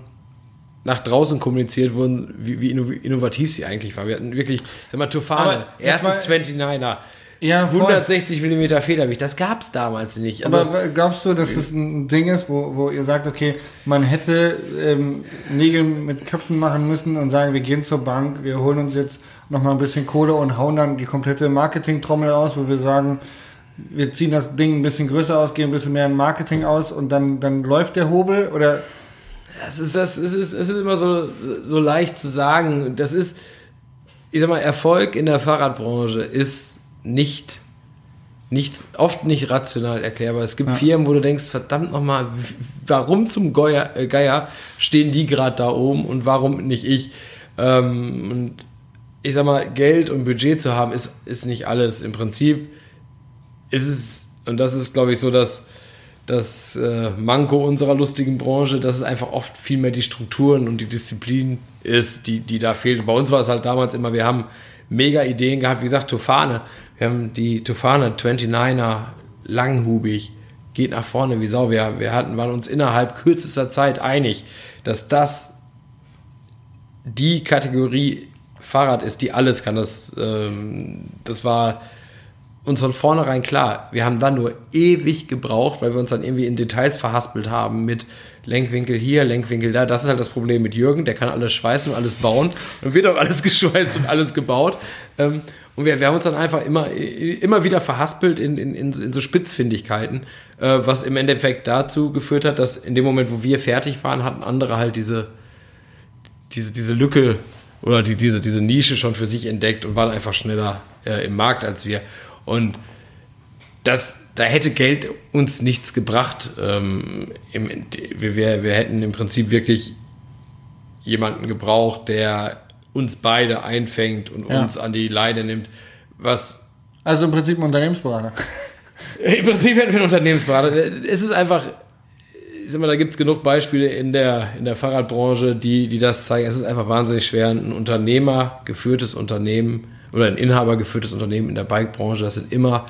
nach draußen kommuniziert wurden, wie, wie innovativ sie eigentlich war. Wir hatten wirklich, sag mal, Tufane, erstes 29er. Ja, 160 mm Federgewicht, das gab es damals nicht. Also, Aber glaubst du, dass es ein Ding ist, wo, wo ihr sagt, okay, man hätte ähm, Nägel mit Köpfen machen müssen und sagen, wir gehen zur Bank, wir holen uns jetzt nochmal ein bisschen Kohle und hauen dann die komplette Marketing-Trommel aus, wo wir sagen, wir ziehen das Ding ein bisschen größer aus, gehen ein bisschen mehr in Marketing aus und dann, dann läuft der Hobel oder das ist, das ist, es ist immer so, so leicht zu sagen. Das ist, ich sag mal, Erfolg in der Fahrradbranche ist nicht, nicht, oft nicht rational erklärbar. Es gibt ja. Firmen, wo du denkst, verdammt nochmal, warum zum Geier, äh, Geier stehen die gerade da oben und warum nicht ich? Ähm, und ich sag mal, Geld und Budget zu haben, ist, ist nicht alles. Im Prinzip ist es, und das ist, glaube ich, so, dass das äh, Manko unserer lustigen Branche, dass es einfach oft viel mehr die Strukturen und die Disziplin ist, die, die da fehlt. Bei uns war es halt damals immer, wir haben mega Ideen gehabt, wie gesagt, Tufane. Wir haben die Tufane 29er langhubig, geht nach vorne wie Sau. Wir, wir hatten, waren uns innerhalb kürzester Zeit einig, dass das die Kategorie Fahrrad ist, die alles kann. Das, ähm, das war uns von vornherein klar. Wir haben dann nur ewig gebraucht, weil wir uns dann irgendwie in Details verhaspelt haben mit Lenkwinkel hier, Lenkwinkel da. Das ist halt das Problem mit Jürgen. Der kann alles schweißen und alles bauen. Und wird auch alles *laughs* geschweißt und alles gebaut. Ähm, und wir, wir haben uns dann einfach immer, immer wieder verhaspelt in, in, in, in so Spitzfindigkeiten, äh, was im Endeffekt dazu geführt hat, dass in dem Moment, wo wir fertig waren, hatten andere halt diese, diese, diese Lücke oder die, diese, diese Nische schon für sich entdeckt und waren einfach schneller äh, im Markt als wir. Und das, da hätte Geld uns nichts gebracht. Ähm, im, wir, wir hätten im Prinzip wirklich jemanden gebraucht, der uns beide einfängt und ja. uns an die Leine nimmt. Was also im Prinzip ein Unternehmensberater. Im Prinzip hätten wir einen Unternehmensberater. Es ist einfach, ich sag mal, da gibt es genug Beispiele in der, in der Fahrradbranche, die, die das zeigen. Es ist einfach wahnsinnig schwer, ein Unternehmer geführtes Unternehmen oder ein inhabergeführtes Unternehmen in der Bike-Branche, das sind immer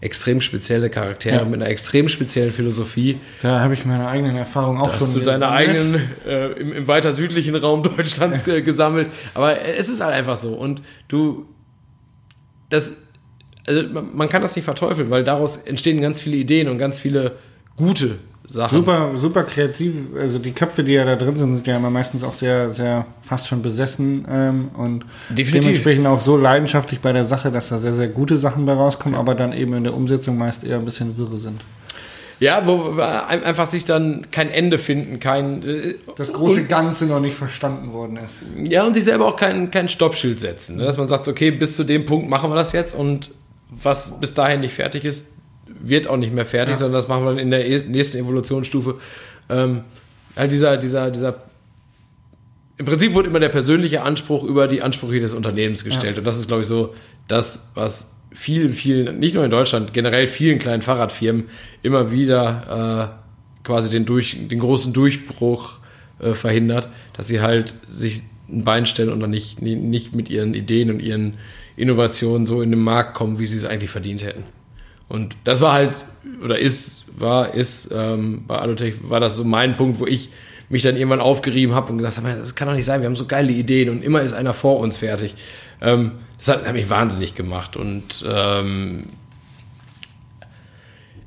extrem spezielle Charaktere ja. mit einer extrem speziellen Philosophie. Da habe ich meine eigenen Erfahrungen auch da schon. Hast du deine eigenen äh, im, im, weiter südlichen Raum Deutschlands ja. gesammelt. Aber es ist halt einfach so. Und du, das, also man kann das nicht verteufeln, weil daraus entstehen ganz viele Ideen und ganz viele gute Sachen. Super, super kreativ. Also die Köpfe, die ja da drin sind, sind ja immer meistens auch sehr, sehr fast schon besessen ähm, und Definitiv. dementsprechend auch so leidenschaftlich bei der Sache, dass da sehr, sehr gute Sachen bei rauskommen, ja. aber dann eben in der Umsetzung meist eher ein bisschen wirre sind. Ja, wo einfach sich dann kein Ende finden, kein. Äh, das große Ganze noch nicht verstanden worden ist. Ja, und sich selber auch kein, kein Stoppschild setzen. Ne? Dass man sagt, okay, bis zu dem Punkt machen wir das jetzt und was bis dahin nicht fertig ist, wird auch nicht mehr fertig, ja. sondern das machen wir dann in der e-, nächsten Evolutionsstufe. Ähm, halt dieser, dieser, dieser im Prinzip wurde immer der persönliche Anspruch über die Ansprüche des Unternehmens gestellt. Ja. Und das ist, glaube ich, so das, was vielen, vielen, nicht nur in Deutschland, generell vielen kleinen Fahrradfirmen immer wieder äh, quasi den, durch, den großen Durchbruch äh, verhindert, dass sie halt sich ein Bein stellen und dann nicht, nicht mit ihren Ideen und ihren Innovationen so in den Markt kommen, wie sie es eigentlich verdient hätten. Und das war halt, oder ist, war, ist, ähm, bei Alutech war das so mein Punkt, wo ich mich dann irgendwann aufgerieben habe und gesagt habe, das kann doch nicht sein, wir haben so geile Ideen und immer ist einer vor uns fertig. Ähm, das hat, hat, mich wahnsinnig gemacht. Und ähm,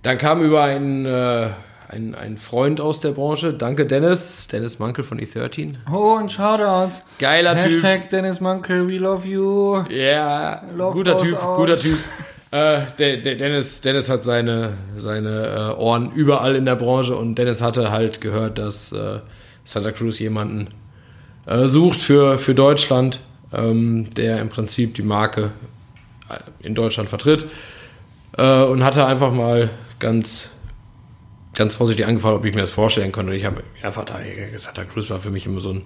dann kam über einen, äh, ein, ein Freund aus der Branche. Danke, Dennis. Dennis Mankel von E13. Oh, ein Shoutout. Geiler Typ. Hashtag Dennis Mankel, we love you. Ja, Love guter Typ, out. guter Typ. *laughs* Äh, Dennis, Dennis hat seine, seine äh, Ohren überall in der Branche und Dennis hatte halt gehört, dass äh, Santa Cruz jemanden sucht für, für Deutschland, ähm, der im Prinzip die Marke in Deutschland vertritt und hatte einfach mal ganz ganz vorsichtig angefragt, ob ich mir das vorstellen könnte. Ich habe einfach da, Santa Cruz war für mich immer so ein,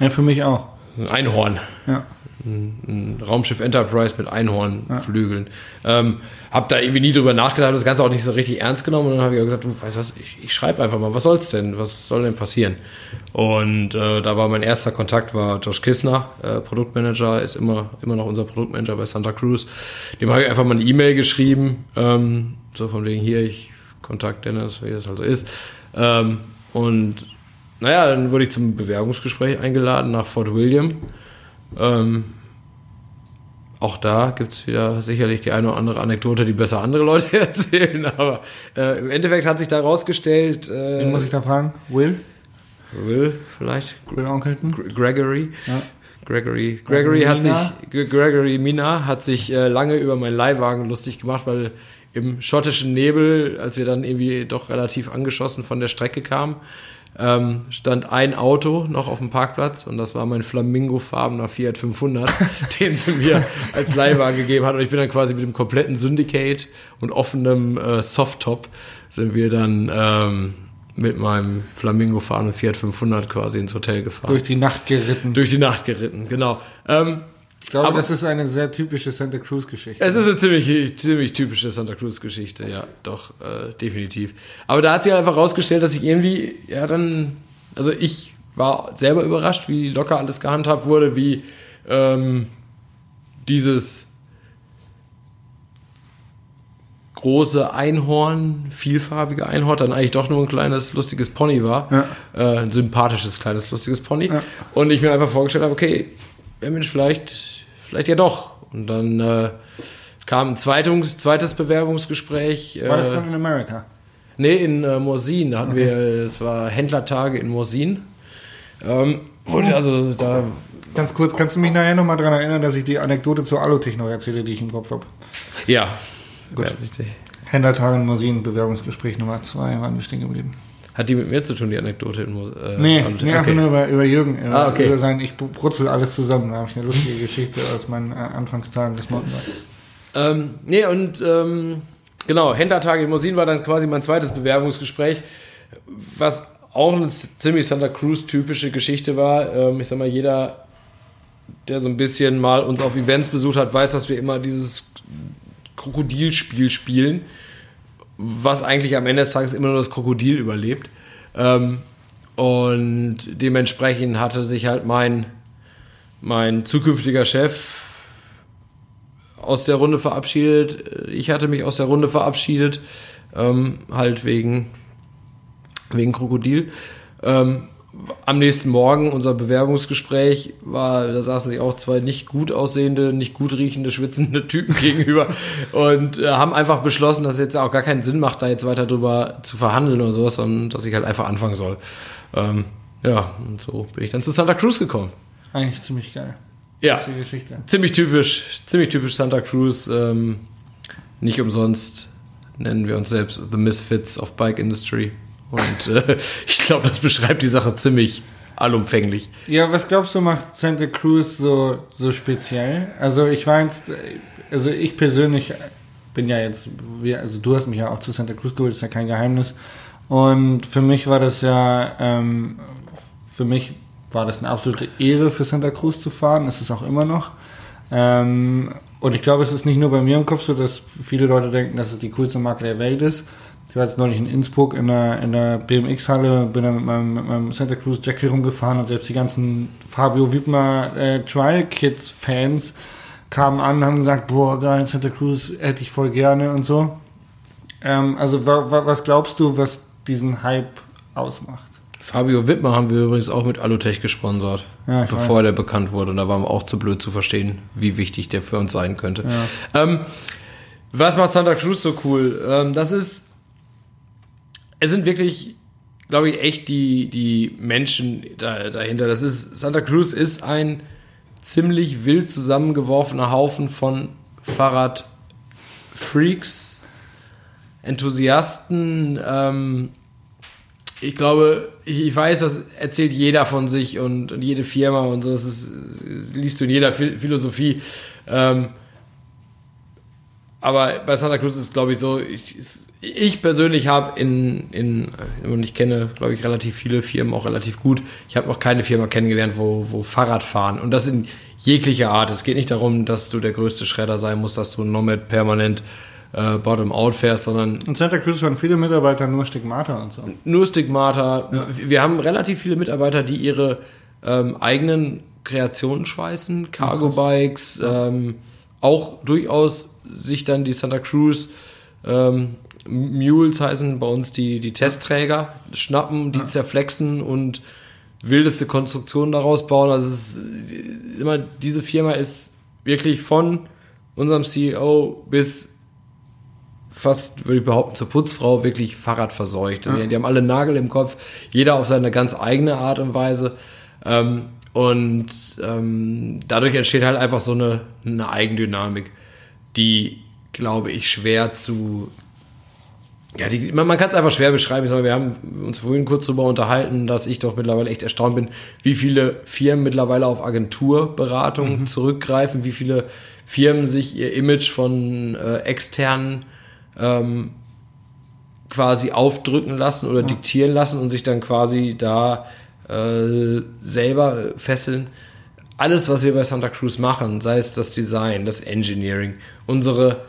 Ja, für mich auch. Ein Einhorn Ja. ein Raumschiff Enterprise mit Einhornflügeln. Ähm, hab da irgendwie nie drüber nachgedacht, das Ganze auch nicht so richtig ernst genommen und dann habe ich auch gesagt, du weißt was, ich, ich schreibe einfach mal, was soll's denn, was soll denn passieren? Und äh, da war mein erster Kontakt war Josh Kissner, äh, Produktmanager, ist immer immer noch unser Produktmanager bei Santa Cruz. Dem habe ich einfach mal eine E-Mail geschrieben, ähm, so von wegen hier, ich kontakt Dennis, wie das also ist. Ähm, und naja, dann wurde ich zum Bewerbungsgespräch eingeladen nach Fort William. Ähm, auch da gibt es wieder sicherlich die eine oder andere Anekdote, die besser andere Leute *laughs* erzählen, aber äh, im Endeffekt hat sich da rausgestellt, äh, Wen muss ich da fragen? Will? Will vielleicht, Will Onkelton? Gr- Gregory. Ja. Gregory, Gregory hat sich, Gregory Mina hat sich äh, lange über meinen Leihwagen lustig gemacht, weil im schottischen Nebel, als wir dann irgendwie doch relativ angeschossen von der Strecke kamen, ähm, stand ein Auto noch auf dem Parkplatz und das war mein Flamingo-farbener Fiat 500, *laughs* den sie mir als Leihwagen gegeben hat. Und ich bin dann quasi mit dem kompletten Syndicate und offenem äh, Softtop sind wir dann ähm, mit meinem Flamingo-farbenen Fiat 500 quasi ins Hotel gefahren. Durch die Nacht geritten. Durch die Nacht geritten, genau. Ähm, ich glaube, aber- das ist eine sehr typische Santa Cruz-Geschichte. es ist eine ziemlich, ziemlich typische Santa Cruz-Geschichte, ja, doch, äh, definitiv. Aber da hat sich einfach rausgestellt, dass ich irgendwie, ja, dann, also ich war selber überrascht, wie locker alles gehandhabt wurde, wie ähm, dieses große Einhorn, vielfarbige Einhorn, dann eigentlich doch nur ein kleines, lustiges Pony war. Ja. Äh, ein sympathisches, kleines, lustiges Pony. Ja. Und ich mir einfach vorgestellt habe, okay, ja Mensch, vielleicht, vielleicht ja doch. Und dann äh, kam ein zweites, zweites Bewerbungsgespräch. War das äh, dann in Amerika? Nee, in äh, Morsin. Da hatten wir, es war Händlertage in Morsin. Ähm, wurde also da. Ganz kurz, kannst du mich nachher nochmal daran erinnern, dass ich die Anekdote zur Alutech noch erzähle, die ich im Kopf habe? Ja. Gut. Ja, richtig. Händlertage in Mosin, Bewerbungsgespräch Nummer zwei, waren wir stehen geblieben. Hat die mit mir zu tun, die Anekdote äh, Nee, Alutech? nee einfach Okay. nur über, über Jürgen. Über, Ah, okay. über sein, ich brutzel alles zusammen. Da habe ich eine lustige Geschichte aus meinen äh, Anfangstagen des Mountainbikes. Ähm, nee, und ähm, genau, Händlertage in Mosin war dann quasi mein zweites Bewerbungsgespräch, was auch eine ziemlich Santa Cruz-typische Geschichte war. Ähm, ich sag mal, jeder, der so ein bisschen mal uns auf Events besucht hat, weiß, dass wir immer dieses Krokodilspiel spielen, was eigentlich am Ende des Tages immer nur das Krokodil überlebt. Ähm, und dementsprechend hatte sich halt mein, mein zukünftiger Chef aus der Runde verabschiedet. Ich hatte mich aus der Runde verabschiedet, ähm, halt wegen, wegen Krokodil. Ähm, am nächsten Morgen unser Bewerbungsgespräch war, da saßen sich auch zwei nicht gut aussehende, nicht gut riechende, schwitzende Typen *laughs* gegenüber und äh, haben einfach beschlossen, dass es jetzt auch gar keinen Sinn macht, da jetzt weiter drüber zu verhandeln oder sowas, sondern dass ich halt einfach anfangen soll. Ähm, ja, und so bin ich dann zu Santa Cruz gekommen. Eigentlich ziemlich geil. Ja, ziemlich typisch, ziemlich typisch Santa Cruz. Ähm, nicht umsonst nennen wir uns selbst The Misfits of Bike Industry. Und äh, *laughs* ich glaube, das beschreibt die Sache ziemlich allumfänglich. Ja, was glaubst du macht Santa Cruz so, so speziell? Also ich war jetzt, also ich persönlich bin ja jetzt, also du hast mich ja auch zu Santa Cruz geholt, ist ja kein Geheimnis. Und für mich war das ja, ähm, für mich war das eine absolute Ehre für Santa Cruz zu fahren, ist es auch immer noch. Ähm, und ich glaube, es ist nicht nur bei mir im Kopf so, dass viele Leute denken, dass es die coolste Marke der Welt ist. Ich war jetzt neulich in Innsbruck in der, in der BMX-Halle, bin da mit meinem, mit meinem Santa Cruz Jackie rumgefahren und selbst die ganzen Fabio Wiedmer äh, Trial Kids Fans kamen an und haben gesagt, boah, geil, Santa Cruz hätte ich voll gerne und so. Ähm, also wa, wa, was glaubst du, was diesen Hype ausmacht? Fabio Wittmer haben wir übrigens auch mit Alutech gesponsert, Ja, bevor weiß. der bekannt wurde. Und da waren wir auch zu blöd zu verstehen, wie wichtig der für uns sein könnte. Ähm, was macht Santa Cruz so cool? Ähm, das ist es sind wirklich, glaube ich, echt die, die Menschen da, dahinter. Das ist, Santa Cruz ist ein ziemlich wild zusammengeworfener Haufen von Fahrradfreaks, Enthusiasten. Ähm, ich glaube, ich weiß, das erzählt jeder von sich und, und jede Firma und so. Das, ist, das liest du in jeder Philosophie. Ähm, aber bei Santa Cruz ist es, glaube ich, so, ich, ich persönlich habe in, in, und ich kenne, glaube ich, relativ viele Firmen auch relativ gut. Ich habe noch keine Firma kennengelernt, wo, wo Fahrradfahren und das in jeglicher Art. Es geht nicht darum, dass du der größte Schredder sein musst, dass du Nomad permanent äh, Bottom-out fährst, sondern. In Santa Cruz waren viele Mitarbeiter nur Stigmata und so. Nur Stigmata. Ja. Wir haben relativ viele Mitarbeiter, die ihre ähm, eigenen Kreationen schweißen, Cargo-Bikes, ähm, auch durchaus sich dann die Santa Cruz ähm, Mules heißen bei uns die, die Testträger, schnappen, die ja. zerflexen und wildeste Konstruktionen daraus bauen. Also es ist immer, diese Firma ist wirklich von unserem CEO bis fast, würde ich behaupten, zur Putzfrau wirklich Fahrrad verseucht. Also ja. die, die, haben alle Nagel im Kopf, jeder auf seine ganz eigene Art und Weise. Ähm, und ähm, dadurch entsteht halt einfach so eine, eine Eigendynamik, die, glaube ich, schwer zu. Ja, die, man, man kann es einfach schwer beschreiben. Ich sag mal, wir haben uns vorhin kurz darüber unterhalten, dass ich doch mittlerweile echt erstaunt bin, wie viele Firmen mittlerweile auf Agenturberatung mhm. zurückgreifen, wie viele Firmen sich ihr Image von äh, externen ähm, quasi aufdrücken lassen oder ja. diktieren lassen und sich dann quasi da äh, selber fesseln. Alles, was wir bei Santa Cruz machen, sei es das Design, das Engineering, unsere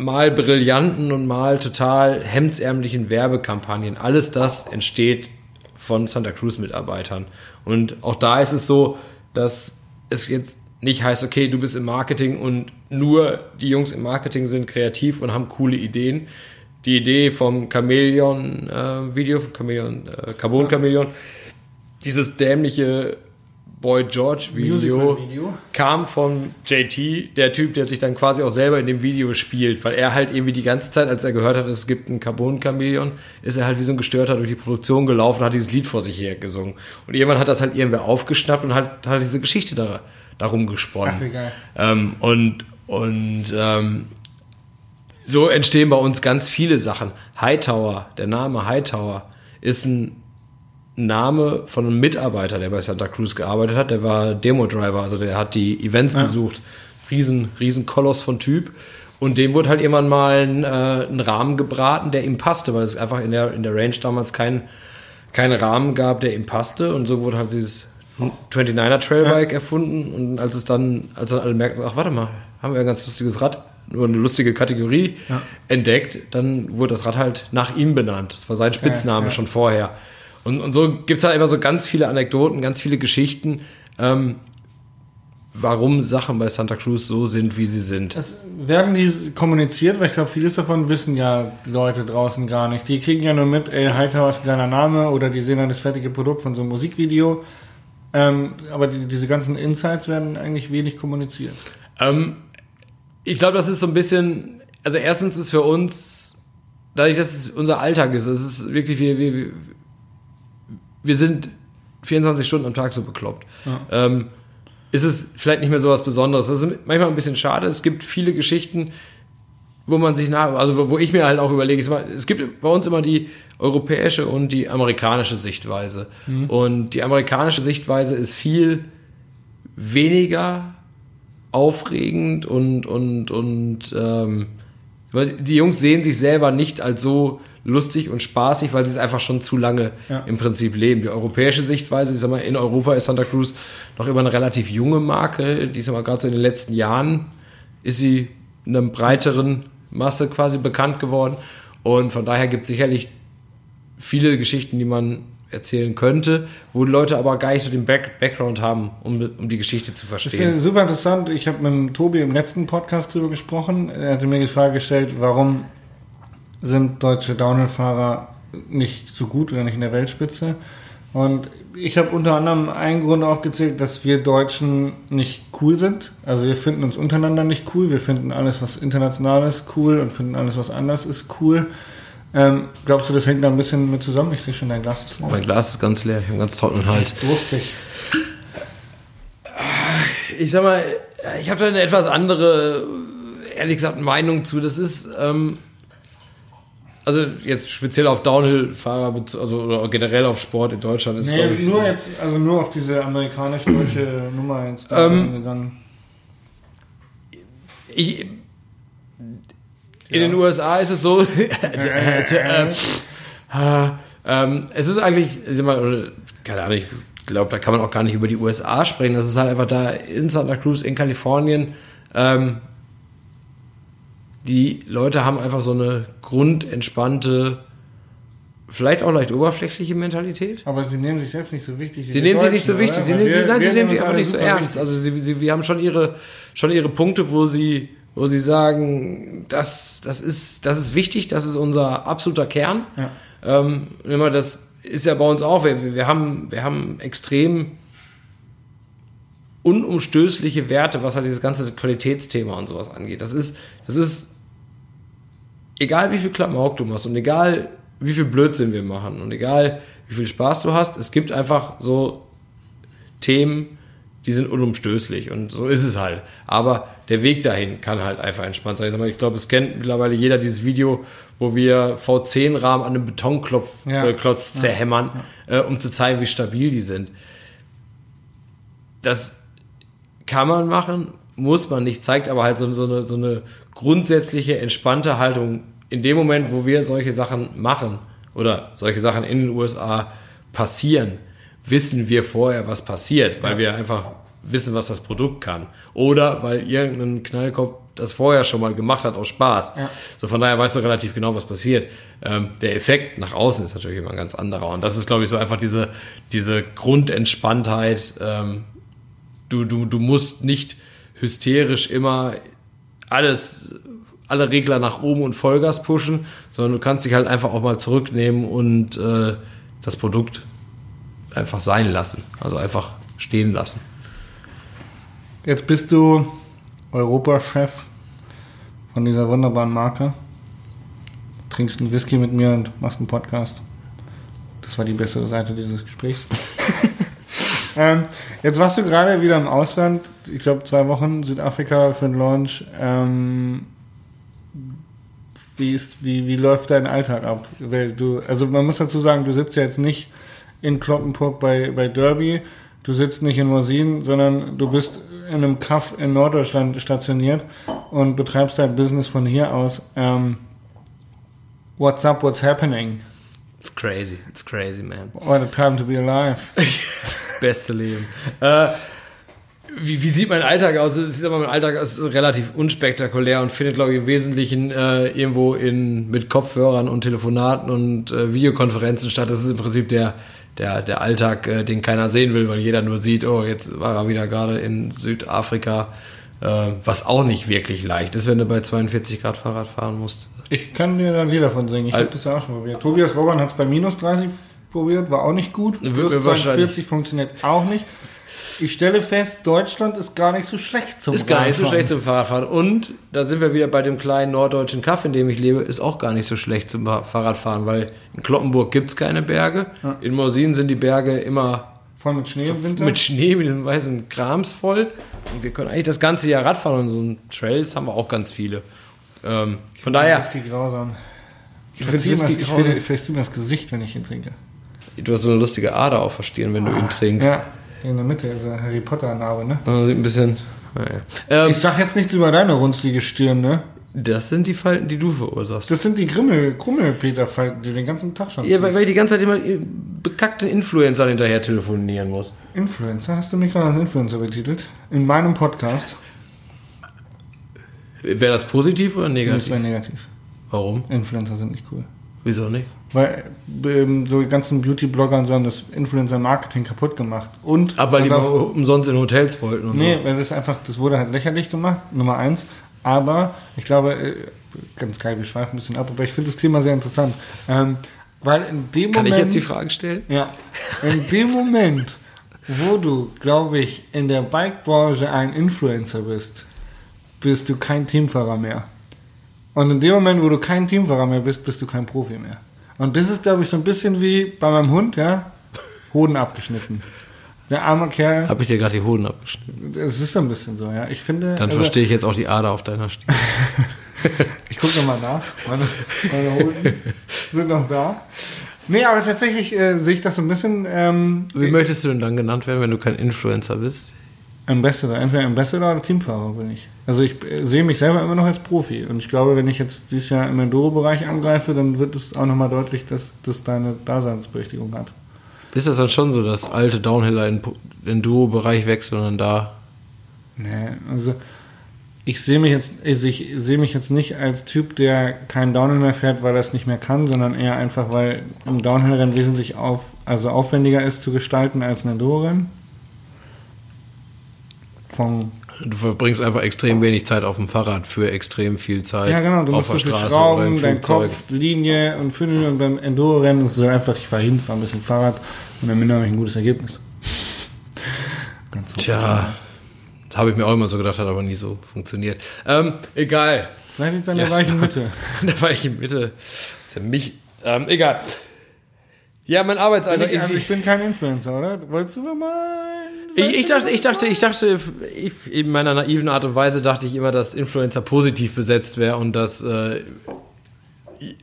mal brillanten und mal total hemdsärmlichen Werbekampagnen, alles das entsteht von Santa Cruz Mitarbeitern. Und auch da ist es so, dass es jetzt nicht heißt, okay, du bist im Marketing und nur die Jungs im Marketing sind kreativ und haben coole Ideen. Die Idee vom Chameleon-Video, äh, vom Chameleon, äh, Carbon Chameleon, dieses dämliche Boy George Video, Video, kam von JT, der Typ, der sich dann quasi auch selber in dem Video spielt, weil er halt irgendwie die ganze Zeit, als er gehört hat, es gibt ein Carbon Chameleon, ist er halt wie so ein Gestörter durch die Produktion gelaufen, hat dieses Lied vor sich her gesungen. Und irgendwann hat das halt irgendwer aufgeschnappt und hat, hat diese Geschichte da darum gesponnen. Ach, wie geil. Ähm, und und ähm, so entstehen bei uns ganz viele Sachen. Hightower, der Name Hightower ist ein Name von einem Mitarbeiter, der bei Santa Cruz gearbeitet hat. Der war Demo-Driver, also der hat die Events ja. besucht. Riesen, riesen Koloss von Typ. Und dem wurde halt irgendwann mal ein, äh, ein Rahmen gebraten, der ihm passte, weil es einfach in der, in der Range damals keinen kein Rahmen gab, der ihm passte. Und so wurde halt dieses 29er Trailbike ja. erfunden und als es dann, als dann alle merkten, ach warte mal, haben wir ein ganz lustiges Rad, nur eine lustige Kategorie ja. entdeckt, dann wurde das Rad halt nach ihm benannt. Das war sein Spitzname ja, schon vorher. Und, und so gibt es halt einfach so ganz viele Anekdoten, ganz viele Geschichten, ähm, warum Sachen bei Santa Cruz so sind, wie sie sind. Das werden die kommuniziert, weil ich glaube, vieles davon wissen ja Leute draußen gar nicht. Die kriegen ja nur mit, ey, Hightower ist ein geiler Name oder die sehen dann das fertige Produkt von so einem Musikvideo ähm, aber die, diese ganzen Insights werden eigentlich wenig kommuniziert. Ähm, ich glaube, das ist so ein bisschen, also erstens ist für uns, dadurch, dass es unser Alltag ist, es ist wirklich, wir, wir, wir sind 24 Stunden am Tag so bekloppt. Ja. Ähm, ist es vielleicht nicht mehr so was Besonderes. Das ist manchmal ein bisschen schade. Es gibt viele Geschichten, wo man sich nach, also wo ich mir halt auch überlege, es gibt bei uns immer die europäische und die amerikanische Sichtweise. Mhm. Und die amerikanische Sichtweise ist viel weniger aufregend und, und, und ähm, die Jungs sehen sich selber nicht als so lustig und spaßig, weil sie es einfach schon zu lange ja. im Prinzip leben. Die europäische Sichtweise, ich sag mal, in Europa ist Santa Cruz noch immer eine relativ junge Marke. Die ist aber gerade so in den letzten Jahren ist sie in einem breiteren Masse quasi bekannt geworden. Und von daher gibt es sicherlich viele Geschichten, die man erzählen könnte, wo die Leute aber gar nicht so den Back Background haben, um, um die Geschichte zu verstehen. Das ist ja super interessant. Ich habe mit Tobi im letzten Podcast darüber gesprochen. Er hatte mir die Frage gestellt, warum sind deutsche Downhill-Fahrer nicht so gut oder nicht in der Weltspitze? Und ich habe unter anderem einen Grund aufgezählt, dass wir Deutschen nicht cool sind. Also wir finden uns untereinander nicht cool. Wir finden alles, was international ist, cool und finden alles, was anders ist, cool. Ähm, glaubst du, das hängt da ein bisschen mit zusammen? Ich sehe schon, dein Glas ist leer. Mein Glas ist ganz leer, ich habe einen ganz trockenen Hals. Durstig. Ich sag mal, ich habe da eine etwas andere, ehrlich gesagt, Meinung zu. Das ist, ähm, also jetzt speziell auf Downhill-Fahrer, also oder generell auf Sport in Deutschland ist, Nee, ich, nur jetzt, also nur auf diese amerikanisch-deutsche *clears throat* Nummer jetzt Ähm, eingegangen. ich, in den USA ist es so, *laughs* äh, äh, äh, ähm, es ist eigentlich, mal, keine Ahnung, ich glaube, da kann man auch gar nicht über die USA sprechen. Das ist halt einfach da in Santa Cruz, in Kalifornien. Ähm, die Leute haben einfach so eine grundentspannte, vielleicht auch leicht oberflächliche Mentalität. Aber sie nehmen sich selbst nicht so wichtig. wie Sie nehmen sie nicht so wichtig. oder? Sie nehmen sie, wir- nein, sie nehmen uns einfach nicht so ernst. wichtig. Also sie, sie, wir haben schon ihre, schon ihre Punkte, wo sie, wo sie sagen, das, das ist, das ist wichtig, das ist unser absoluter Kern. Ja. Ähm, immer das ist ja bei uns auch. Wir, wir haben, wir haben extrem unumstößliche Werte, was halt dieses ganze Qualitätsthema und sowas angeht. Das ist, das ist egal wie viel Klamauk du machst und egal wie viel Blödsinn wir machen und egal wie viel Spaß du hast, es gibt einfach so Themen, die sind unumstößlich und so ist es halt. Aber der Weg dahin kann halt einfach entspannt sein. Ich, mal, ich glaube, es kennt mittlerweile jeder dieses Video, wo wir V10-Rahmen an einem Betonklotz Ja. äh, zerhämmern, Äh, um zu zeigen, wie stabil die sind. Das kann man machen, muss man nicht, zeigt aber halt so, so, eine, so eine grundsätzliche, entspannte Haltung in dem Moment, wo wir solche Sachen machen oder solche Sachen in den USA passieren, wissen wir vorher, was passiert, weil wir einfach wissen, was das Produkt kann. Oder weil irgendein Knallkopf das vorher schon mal gemacht hat aus Spaß. Ja. So von daher weißt du relativ genau, was passiert. Ähm, der Effekt nach außen ist natürlich immer ein ganz anderer. Und das ist, glaube ich, so einfach diese, diese Grundentspanntheit, ähm, du, du, du musst nicht hysterisch immer alles, alle Regler nach oben und Vollgas pushen, sondern du kannst dich halt einfach auch mal zurücknehmen und äh, das Produkt einfach sein lassen. Also einfach stehen lassen. Jetzt bist du Europachef von dieser wunderbaren Marke. Trinkst einen Whisky mit mir und machst einen Podcast. Das war die bessere Seite dieses Gesprächs. *laughs* ähm, jetzt warst du gerade wieder im Ausland. Ich glaube, zwei Wochen Südafrika für den Launch. Ähm, wie, ist, wie, wie läuft dein Alltag ab? Weil du, also man muss dazu sagen, du sitzt ja jetzt nicht in Kloppenburg bei, bei Derby, du sitzt nicht in Mosin, sondern du bist in einem Kaff in Norddeutschland stationiert und betreibst dein Business von hier aus. Ähm, what's up, what's happening? It's crazy, it's crazy, man. What a time to be alive. *laughs* Beste Leben. Äh, wie, wie sieht mein Alltag aus? Es sieht aber mein Alltag ist relativ unspektakulär und findet, glaube ich, im Wesentlichen äh, irgendwo in, mit Kopfhörern und Telefonaten und äh, Videokonferenzen statt. Das ist im Prinzip der, der, der Alltag, äh, den keiner sehen will, weil jeder nur sieht, oh, jetzt war er wieder gerade in Südafrika, äh, was auch nicht wirklich leicht ist, wenn du bei 42 Grad Fahrrad fahren musst. Ich kann dir da ein Lied davon singen. Ich habe das ja auch schon probiert. Tobias Rogan hat es bei minus 30 probiert, war auch nicht gut. Plus mir wahrscheinlich- 42 funktioniert auch nicht. Ich stelle fest, Deutschland ist gar nicht so schlecht zum Ist gar nicht so schlecht zum Fahrradfahren. Und da sind wir wieder bei dem kleinen norddeutschen Kaff, in dem ich lebe, ist auch gar nicht so schlecht zum Fahrradfahren, weil in Kloppenburg gibt's keine Berge. In Morsin sind die Berge immer Voll mit Schnee im Winter. mit Schnee, mit dem weißen Krams voll. Und wir können eigentlich das ganze Jahr Radfahren und so ein Trails haben wir auch ganz viele. Ähm, von daher, Whisky grausam. Ich findest verzieh mir das- ich grausam? finde- Vielleicht ziehe mir das Gesicht, wenn ich ihn trinke. du hast so eine lustige Ader auf Verstehen, wenn du ihn trinkst. Ja, in der Mitte, also Harry Potter-Narbe, ne? Also sieht ein bisschen. Naja. Ähm, Ich sag jetzt nichts über deine runzlige Stirn, ne? das sind die Falten, die du verursachst. Das sind die Grimmel, Krummelpeter-Falten, die du den ganzen Tag schon ja, weil, weil ich die ganze Zeit immer äh, bekackten Influencern hinterher telefonieren muss. Influencer? Hast du mich gerade als Influencer betitelt? In meinem Podcast? Wäre das positiv oder Das negativ? wäre negativ. Warum? Influencer sind nicht cool. Wieso nicht? Weil ähm, so die ganzen Beauty-Blogger und so haben das Influencer-Marketing kaputt gemacht. Und Aber weil die auf, umsonst in Hotels wollten und Nee, weil das einfach, das wurde halt lächerlich gemacht, Nummer eins. Aber ich glaube, äh, ganz geil, wir schweifen ein bisschen ab, aber ich finde das Thema sehr interessant. Ähm, weil in dem so. Kann Moment. ich jetzt die Frage stellen? Ja, in dem Moment, wo du, glaube ich, in der Bike-Branche ein Influencer bist, bist du kein Teamfahrer mehr. Und in dem Moment, wo du kein Teamfahrer mehr bist, bist du kein Profi mehr. Und das ist, glaube ich, so ein bisschen wie bei meinem Hund, ja. Hoden abgeschnitten. Der arme Kerl. Habe ich dir gerade die Hoden abgeschnitten. Es ist so ein bisschen so, ja. Ich finde. Dann also, verstehe ich jetzt auch die Ader auf deiner Stirn. *laughs* Ich gucke nochmal nach. Meine, meine Hoden sind noch da. Nee, aber tatsächlich äh, sehe ich das so ein bisschen. Ähm, Wie möchtest du denn dann genannt werden, wenn du kein Influencer bist? Ambassador, entweder Ambassador oder Teamfahrer bin ich. Also ich äh, sehe mich selber immer noch als Profi. Und ich glaube, wenn ich jetzt dieses Jahr im Enduro-Bereich angreife, dann wird es auch nochmal deutlich, dass das deine Daseinsberechtigung hat. Ist das dann schon so, dass alte Downhiller in den Enduro-Bereich wechseln und dann da Nee, also ich sehe mich jetzt, also ich sehe mich jetzt nicht als Typ, der keinen Downhill mehr fährt, weil er es nicht mehr kann, sondern eher einfach, weil im Downhill-Rennen wesentlich auf, also aufwendiger ist zu gestalten als ein Enduro-Rennen. Von, Du verbringst einfach extrem wenig Zeit auf dem Fahrrad für extrem viel Zeit ja genau, du auf musst der oder schrauben, im dein. Kopf, Linie und Fünf und beim Enduro-Rennen ist es so einfach, ich fahre hin, fahre ein bisschen Fahrrad und am Ende habe ich ein gutes Ergebnis. *laughs* Ganz. Tja, das habe ich mir auch immer so gedacht, hat aber nie so funktioniert. Ähm, egal. Vielleicht liegt es *laughs* an der weichen Mitte. ich in Mitte. Ist ja mich. Ähm, egal. Ja, mein Arbeitsalltag. Also ich bin kein Influencer, oder? Wolltest du mal... Ich, ich dachte, ich dachte, ich dachte, ich, in meiner naiven Art und Weise dachte ich immer, dass Influencer positiv besetzt wäre und dass äh,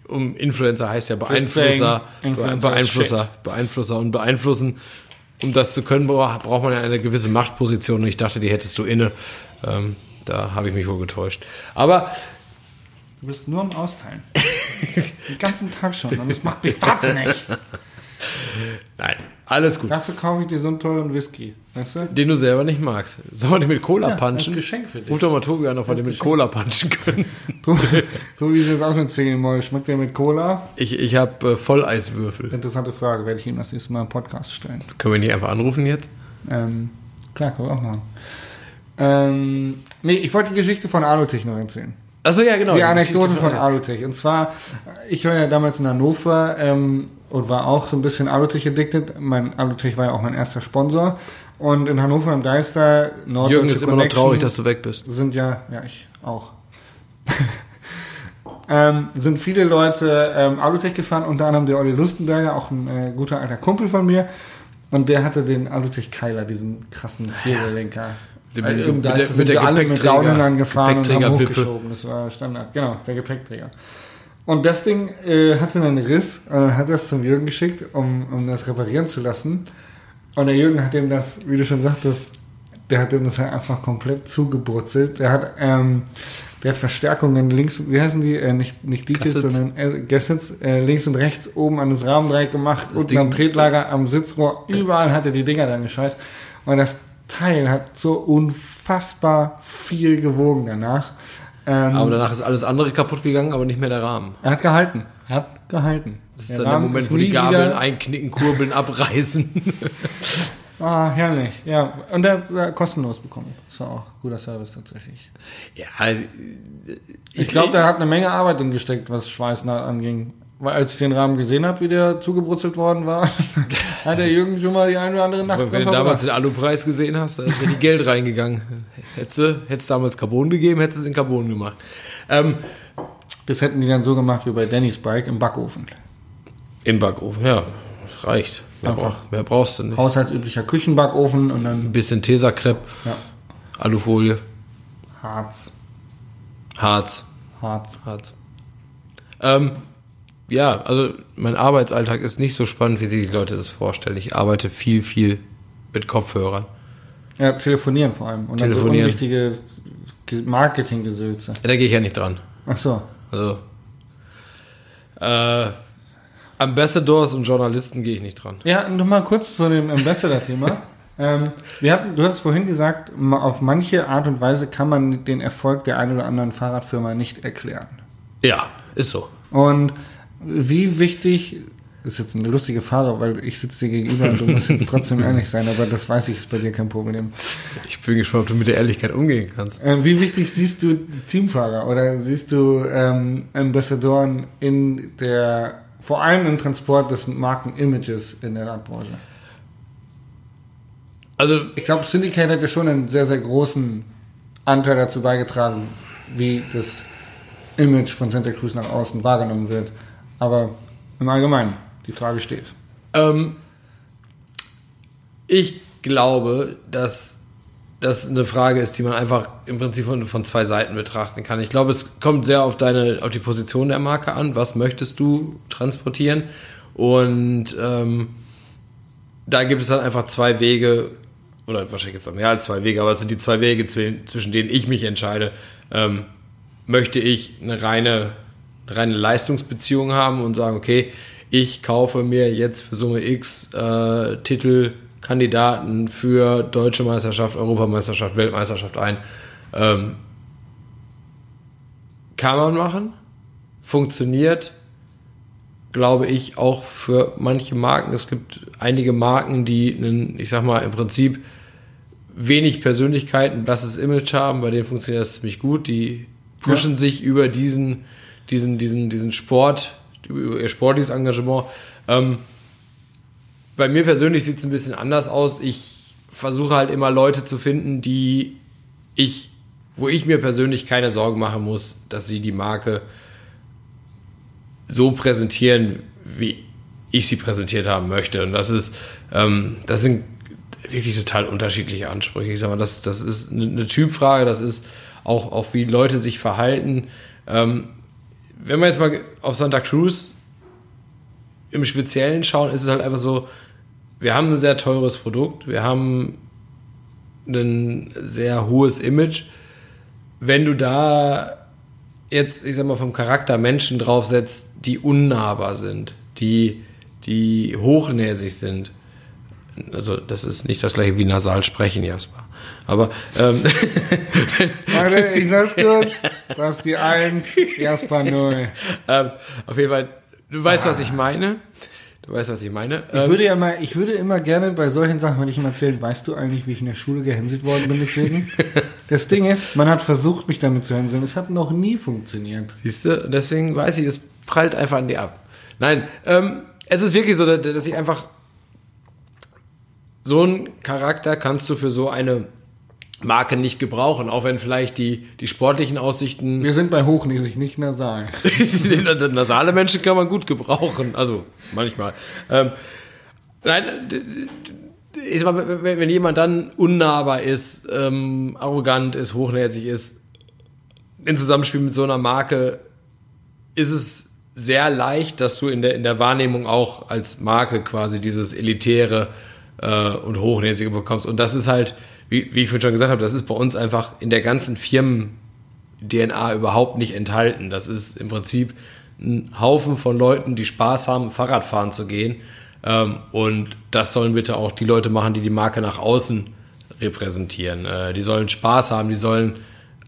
um Influencer heißt ja Beeinflusser, Influencer Beeinflusser, Beeinflusser und beeinflussen. Um das zu können, bra- braucht man ja eine gewisse Machtposition und ich dachte, die hättest du inne. Ähm, da habe ich mich wohl getäuscht. Aber Du bist nur am Austeilen. Den ganzen Tag schon. Und das macht mich wahnsinnig. *laughs* nein, alles gut. Dafür kaufe ich dir so einen teuren Whisky. Weißt du? Den du selber nicht magst. Sollen wir den mit Cola Ja, punchen? Geschenk für dich. Ruf doch mal Tobi an, ob wir den mit Cola punchen können. So, so wie es jetzt aus mit Zählenmoll. Schmeckt der mit Cola? Ich, ich habe äh, Volleiswürfel. Interessante Frage. Werde ich ihm das nächste Mal im Podcast stellen. Können wir nicht einfach anrufen jetzt? Ähm, klar, können wir auch machen. Ähm, nee, ich wollte die Geschichte von Alutech noch erzählen. Achso, ja, genau. die die Anekdote Geschichte von Alutech. Und zwar, ich war ja damals in Hannover ähm, und war auch so ein bisschen Alutech addicted. Mein Alutech war ja auch mein erster Sponsor. Und in Hannover im Geister, Norddeutsche Jürgen ist immer noch traurig, dass du weg bist. sind ja, ja, ich auch. *laughs* ähm, sind viele Leute ähm, Alutech gefahren, unter anderem der Olli Lustenberger, auch ein äh, guter alter Kumpel von mir. Und der hatte den Alutech Keiler, diesen krassen Viergelenker. Äh, Im mit Geiste der- mit der alle mit Gepäckträger- Downhillern gefahren und haben hochgeschoben. Das war Standard. Genau, der Gepäckträger. Und das Ding äh, hatte einen Riss und dann hat er es zum Jürgen geschickt, um, um das reparieren zu lassen. Und der Jürgen hat ihm das, wie du schon sagtest, der hat ihm das halt einfach komplett zugebrutzelt. Der hat, ähm, der hat Verstärkungen links, wie heißen die? Äh, nicht, nicht Details, Gassets. sondern äh, Gassets, äh, links und rechts oben an das Rahmendreieck gemacht, Das unten Ding- am Tretlager, am Sitzrohr, überall hat er die Dinger dann gescheißt. Und das Teil hat so unfassbar viel gewogen danach. Ähm, Aber danach ist alles andere kaputt gegangen, aber nicht mehr der Rahmen. er hat gehalten. Er hat gehalten. Das ist dann der Moment, wo die Gabeln einknicken, kurbeln, *laughs* abreißen. Ah, herrlich. Ja, und er hat er kostenlos bekommen. Das war auch guter Service tatsächlich. ja, Ich glaube, der hat eine Menge Arbeit gesteckt, was Schweißnaht anging. Weil als ich den Rahmen gesehen habe, wie der zugebrutzelt worden war, *laughs* hat der Jürgen schon mal die eine oder andere Nacht wenn du damals den Alupreis gesehen hast, da ist ja die Geld reingegangen. Hättest du damals Carbon gegeben, hättest du es in Carbon gemacht. Ähm, Das hätten die dann so gemacht wie bei Danny's Bike im Backofen. Im Backofen, ja, reicht. Mehr, Einfach. brauch, mehr brauchst du nicht. Haushaltsüblicher Küchenbackofen und Ein dann bisschen Tesakrepp, ja, Alufolie, Harz. Harz, Harz. Harz. Ähm, ja, also mein Arbeitsalltag ist nicht so spannend, wie sich die Leute das vorstellen. Ich arbeite viel, viel mit Kopfhörern. Ja, telefonieren vor allem. Und Telefonieren. dann so unwichtige Marketinggesülze. Ja, da gehe ich ja nicht dran. Ach so. Also äh, Ambassadors und Journalisten gehe ich nicht dran. Ja, nochmal kurz zu dem Ambassador-Thema. *laughs* ähm, wir hatten, du hattest vorhin gesagt, auf manche Art und Weise kann man den Erfolg der einen oder anderen Fahrradfirma nicht erklären. Ja, ist so. Und wie wichtig, das ist jetzt eine lustige Frage, weil ich sitze dir gegenüber und du musst jetzt trotzdem *laughs* ehrlich sein, aber das weiß ich, ist bei dir kein Problem. Ich bin gespannt, ob du mit der Ehrlichkeit umgehen kannst. Ähm, wie wichtig siehst du Teamfahrer oder siehst du ähm, Ambassadoren in der, vor allem im Transport des Markenimages in der Radbranche? Also, Ich glaube, Syndicate hat ja schon einen sehr, sehr großen Anteil dazu beigetragen, wie das Image von Santa Cruz nach außen wahrgenommen wird. Aber im Allgemeinen, die Frage steht. Ähm, ich glaube, dass das eine Frage ist, die man einfach im Prinzip von, von zwei Seiten betrachten kann. Ich glaube, es kommt sehr auf deine, auf die Position der Marke an. Was möchtest du transportieren? Und ähm, da gibt es dann einfach zwei Wege, oder wahrscheinlich gibt es auch mehr als zwei Wege, aber es sind die zwei Wege, zwischen denen ich mich entscheide. Ähm, möchte ich eine reine, reine Leistungsbeziehung haben und sagen, okay, ich kaufe mir jetzt für Summe X äh, Titel, Kandidaten für Deutsche Meisterschaft, Europameisterschaft, Weltmeisterschaft ein. Ähm, kann man machen, funktioniert, glaube ich, auch für manche Marken. Es gibt einige Marken, die einen, ich sag mal, im Prinzip wenig Persönlichkeit, ein blasses Image haben, bei denen funktioniert das ziemlich gut. Die pushen ja. sich über diesen, diesen, diesen, diesen Sport, über ihr sportliches Engagement. Ähm, bei mir persönlich sieht es ein bisschen anders aus. Ich versuche halt immer Leute zu finden, die ich, wo ich mir persönlich keine Sorgen machen muss, dass sie die Marke so präsentieren, wie ich sie präsentiert haben möchte. Und das ist, ähm, das sind wirklich total unterschiedliche Ansprüche. Ich sag mal, das, das ist eine Typfrage, das ist auch, auch wie Leute sich verhalten. Ähm, wenn wir jetzt mal auf Santa Cruz im Speziellen schauen, ist es halt einfach so, wir haben ein sehr teures Produkt, wir haben ein sehr hohes Image. Wenn du da jetzt, ich sag mal, vom Charakter Menschen draufsetzt, die unnahbar sind, die, die hochnäsig sind, also das ist nicht das gleiche wie nasal sprechen, Jasper. Aber ähm, *laughs* Warte, ich sag's kurz. Das ist die Eins, Jasper Null. *laughs* ähm, auf jeden Fall, du weißt, ah. was ich meine. Du weißt, was ich meine. Ich ähm, würde ja mal, ich würde immer gerne bei solchen Sachen, wenn ich mal erzähle, weißt du eigentlich, wie ich in der Schule gehänselt worden bin deswegen? *laughs* das Ding ist, man hat versucht, mich damit zu hänseln. Es hat noch nie funktioniert. Siehst du? Deswegen weiß ich, es prallt einfach an dir ab. Nein, ähm, es ist wirklich so, dass ich einfach so einen Charakter kannst du für so eine Marke nicht gebrauchen, auch wenn vielleicht die, die sportlichen Aussichten. Wir sind bei hochnäsig, nicht nasal. *laughs* Nasale Menschen kann man gut gebrauchen, also manchmal. Ähm, nein, ich sag mal, wenn, jemand dann unnahbar ist, ähm, arrogant ist, hochnäsig ist, in Zusammenspiel mit so einer Marke, ist es sehr leicht, dass du in der, in der Wahrnehmung auch als Marke quasi dieses elitäre äh, und hochnäsige bekommst. Und das ist halt, wie, wie ich vorhin schon gesagt habe, das ist bei uns einfach in der ganzen Firmen-DNA überhaupt nicht enthalten. Das ist im Prinzip ein Haufen von Leuten, die Spaß haben, Fahrradfahren zu gehen. Ähm, und das sollen bitte auch die Leute machen, die die Marke nach außen repräsentieren. Äh, die sollen Spaß haben, die sollen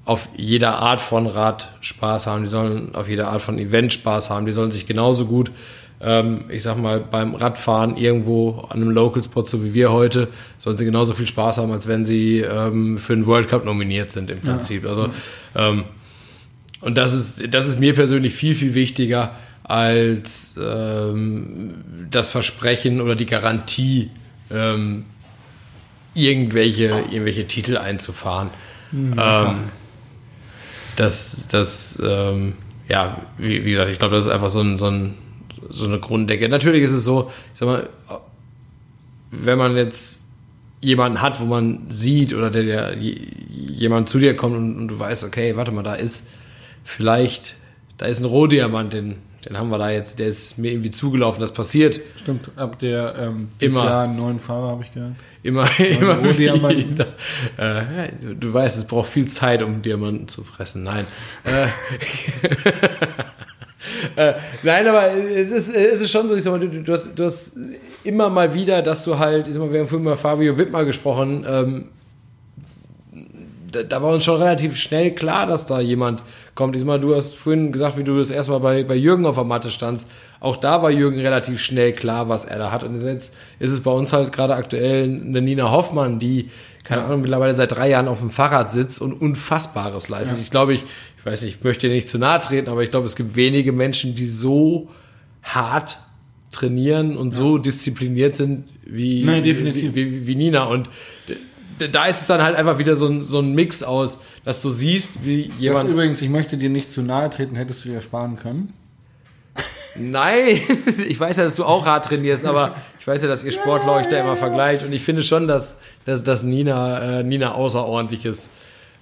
auf jeder Art von Rad Spaß haben, die sollen auf jeder Art von Event Spaß haben, die sollen sich genauso gut ähm, ich sag mal, beim Radfahren irgendwo an einem Local Spot, so wie wir heute, sollen sie genauso viel Spaß haben, als wenn sie ähm, für den World Cup nominiert sind im Prinzip. Ja. Also, ähm, und das ist, das ist mir persönlich viel, viel wichtiger als ähm, das Versprechen oder die Garantie, ähm, irgendwelche, irgendwelche Titel einzufahren. Mhm, ähm, das, das, ja, wie, wie, gesagt, ich glaube, das ist einfach so ein, so ein so eine Grunddecke. Natürlich ist es so, ich sag mal, wenn man jetzt jemanden hat, wo man sieht oder der, der jemand zu dir kommt und, und, du weißt, okay, warte mal, da ist vielleicht, da ist ein Rohdiamant, den, den haben wir da jetzt, der ist mir irgendwie zugelaufen, das passiert. Stimmt, ab der ähm, immer Jahr einen neuen Fahrer habe ich gehört. Immer, *laughs* immer Rohdiamanten. Äh, du, du weißt, es braucht viel Zeit, um Diamanten zu fressen. Nein. *laughs* Äh, nein, aber es ist, es ist schon so, ich sag mal, du, du, hast, du hast immer mal wieder, dass du halt, ich sag mal, wir haben vorhin mal Fabio Wittmer gesprochen, ähm, da, da, war uns schon relativ schnell klar, dass da jemand kommt. Ich sag mal, du hast vorhin gesagt, wie du das erstmal bei, bei Jürgen auf der Matte standst. Auch da war Jürgen relativ schnell klar, was er da hat. Und jetzt ist es bei uns halt gerade aktuell eine Nina Hoffmann, die, keine Ahnung, mittlerweile seit drei Jahren auf dem Fahrrad sitzt und Unfassbares leistet. Ja. Ich glaube, ich, ich weiß nicht, ich möchte dir nicht zu nahe treten, aber ich glaube, es gibt wenige Menschen, die so hart trainieren und ja. so diszipliniert sind wie, Nein. Wie, wie, wie, Nina. Und da ist es dann halt einfach wieder so ein, so ein Mix aus, dass du siehst, wie Das jemand. übrigens, ich möchte dir nicht zu nahe treten, hättest du dir sparen können. Nein, *laughs* ich weiß ja, dass du auch hart trainierst, aber ich weiß ja, dass ihr Sportler euch da immer vergleicht und ich finde schon, dass, dass, dass Nina, äh, Nina außerordentliches, äh,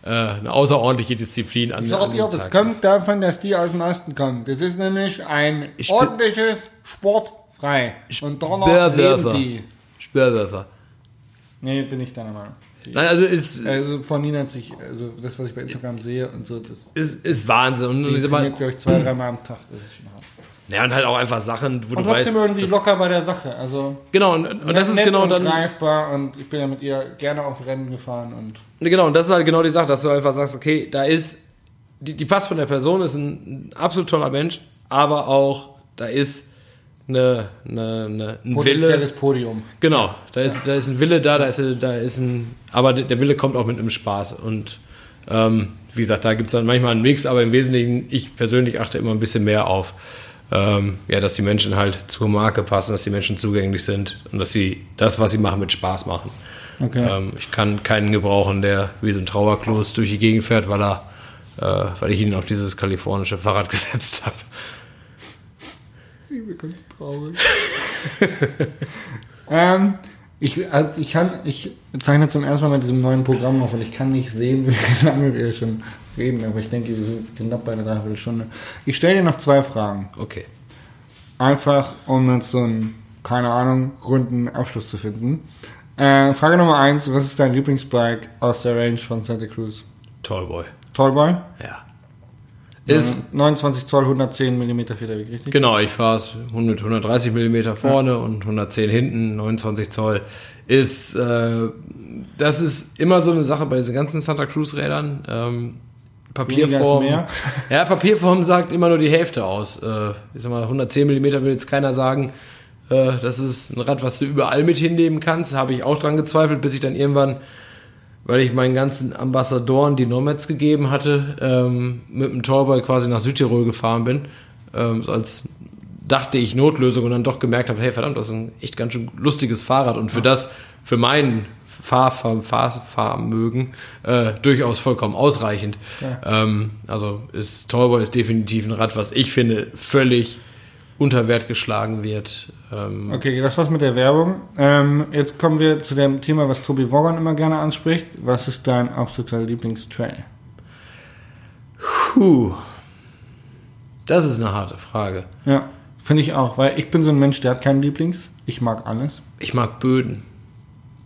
eine außerordentliche Disziplin an, Ich dir, dem das kommt davon, dass die aus dem Osten kommen. Das ist nämlich ein bin- ordentliches Sportfrei. Und danach leben die. Speerwerfer. Nee, bin ich deiner Meinung. Nein, also ist, Also von Nina hat sich, also das, was ich bei Instagram sehe und so, das ist, ist Wahnsinn. Und, die und, trainiert, glaube ich, zwei, dreimal am Tag. Das ist schon hart. ja, und halt auch einfach Sachen, wo Und du weißt. trotzdem irgendwie locker bei der Sache. Also genau, und, und das ist genau und dann. greifbar und ich bin ja mit ihr gerne auf Rennen gefahren und Genau, und das ist halt genau die Sache, dass du einfach sagst, okay, da ist, die, die passt von der Person, ist ein, ein absolut toller Mensch, aber auch, da ist eine, eine, eine, ein Wille. potenzielles Podium. Genau, da ist, da ist ein Wille da, da ist, da ist ein, aber der der Wille kommt auch mit einem Spaß. Und ähm, wie gesagt, da gibt es dann manchmal einen Mix, aber im Wesentlichen, ich persönlich achte immer ein bisschen mehr auf, ähm, ja, dass die Menschen halt zur Marke passen, dass die Menschen zugänglich sind und dass sie das, was sie machen, mit Spaß machen. Okay. Ähm, ich kann keinen gebrauchen, der wie so ein Trauerklos durch die Gegend fährt, weil er, äh, weil ich ihn auf dieses kalifornische Fahrrad *laughs* gesetzt habe. Ich bin ganz traurig. *laughs* ähm, ich, also ich kann, ich zeichne zum ersten Mal mit diesem neuen Programm auf und ich kann nicht sehen, *laughs* wie lange wir schon reden, aber ich denke, wir sind jetzt knapp bei einer Dreiviertelstunde. Ich stelle dir noch zwei Fragen. Okay. Einfach, um jetzt so einen, keine Ahnung, runden Abschluss zu finden. Äh, Frage Nummer eins, was ist dein Lieblingsbike aus der Range von Santa Cruz? Tallboy. Tallboy? Ja. Ist, 29 Zoll, 110 mm Federweg, richtig? Genau, ich fahre es mit 130 mm vorne und 110 hinten, 29 Zoll. Ist, äh, das ist immer so eine Sache bei diesen ganzen Santa Cruz Rädern. Ähm, Papierform. *laughs* Ja, Papierform sagt immer nur die Hälfte aus. Äh, ich sag mal, 110 mm will jetzt keiner sagen, äh, das ist ein Rad, was du überall mit hinnehmen kannst. Habe ich auch dran gezweifelt, bis ich dann irgendwann weil ich meinen ganzen Ambassadoren die Nomads gegeben hatte, ähm, mit dem Tallboy quasi nach Südtirol gefahren bin, ähm, so als dachte ich Notlösung und dann doch gemerkt habe, hey verdammt, das ist ein echt ganz schön lustiges Fahrrad und für das, für mein Fahr Fahr Fahr Fahrvermögen äh, durchaus vollkommen ausreichend. Ähm, also ist Tallboy ist definitiv ein Rad, was ich finde völlig unter Wert geschlagen wird. Ähm, Okay, das war's mit der Werbung. Ähm, jetzt kommen wir zu dem Thema, was Tobi Wogan immer gerne anspricht. Was ist dein absoluter Lieblingstrail? Puh. Das ist eine harte Frage. Ja, finde ich auch, weil ich bin so ein Mensch, der hat keinen Lieblings. Ich mag alles. Ich mag Böden.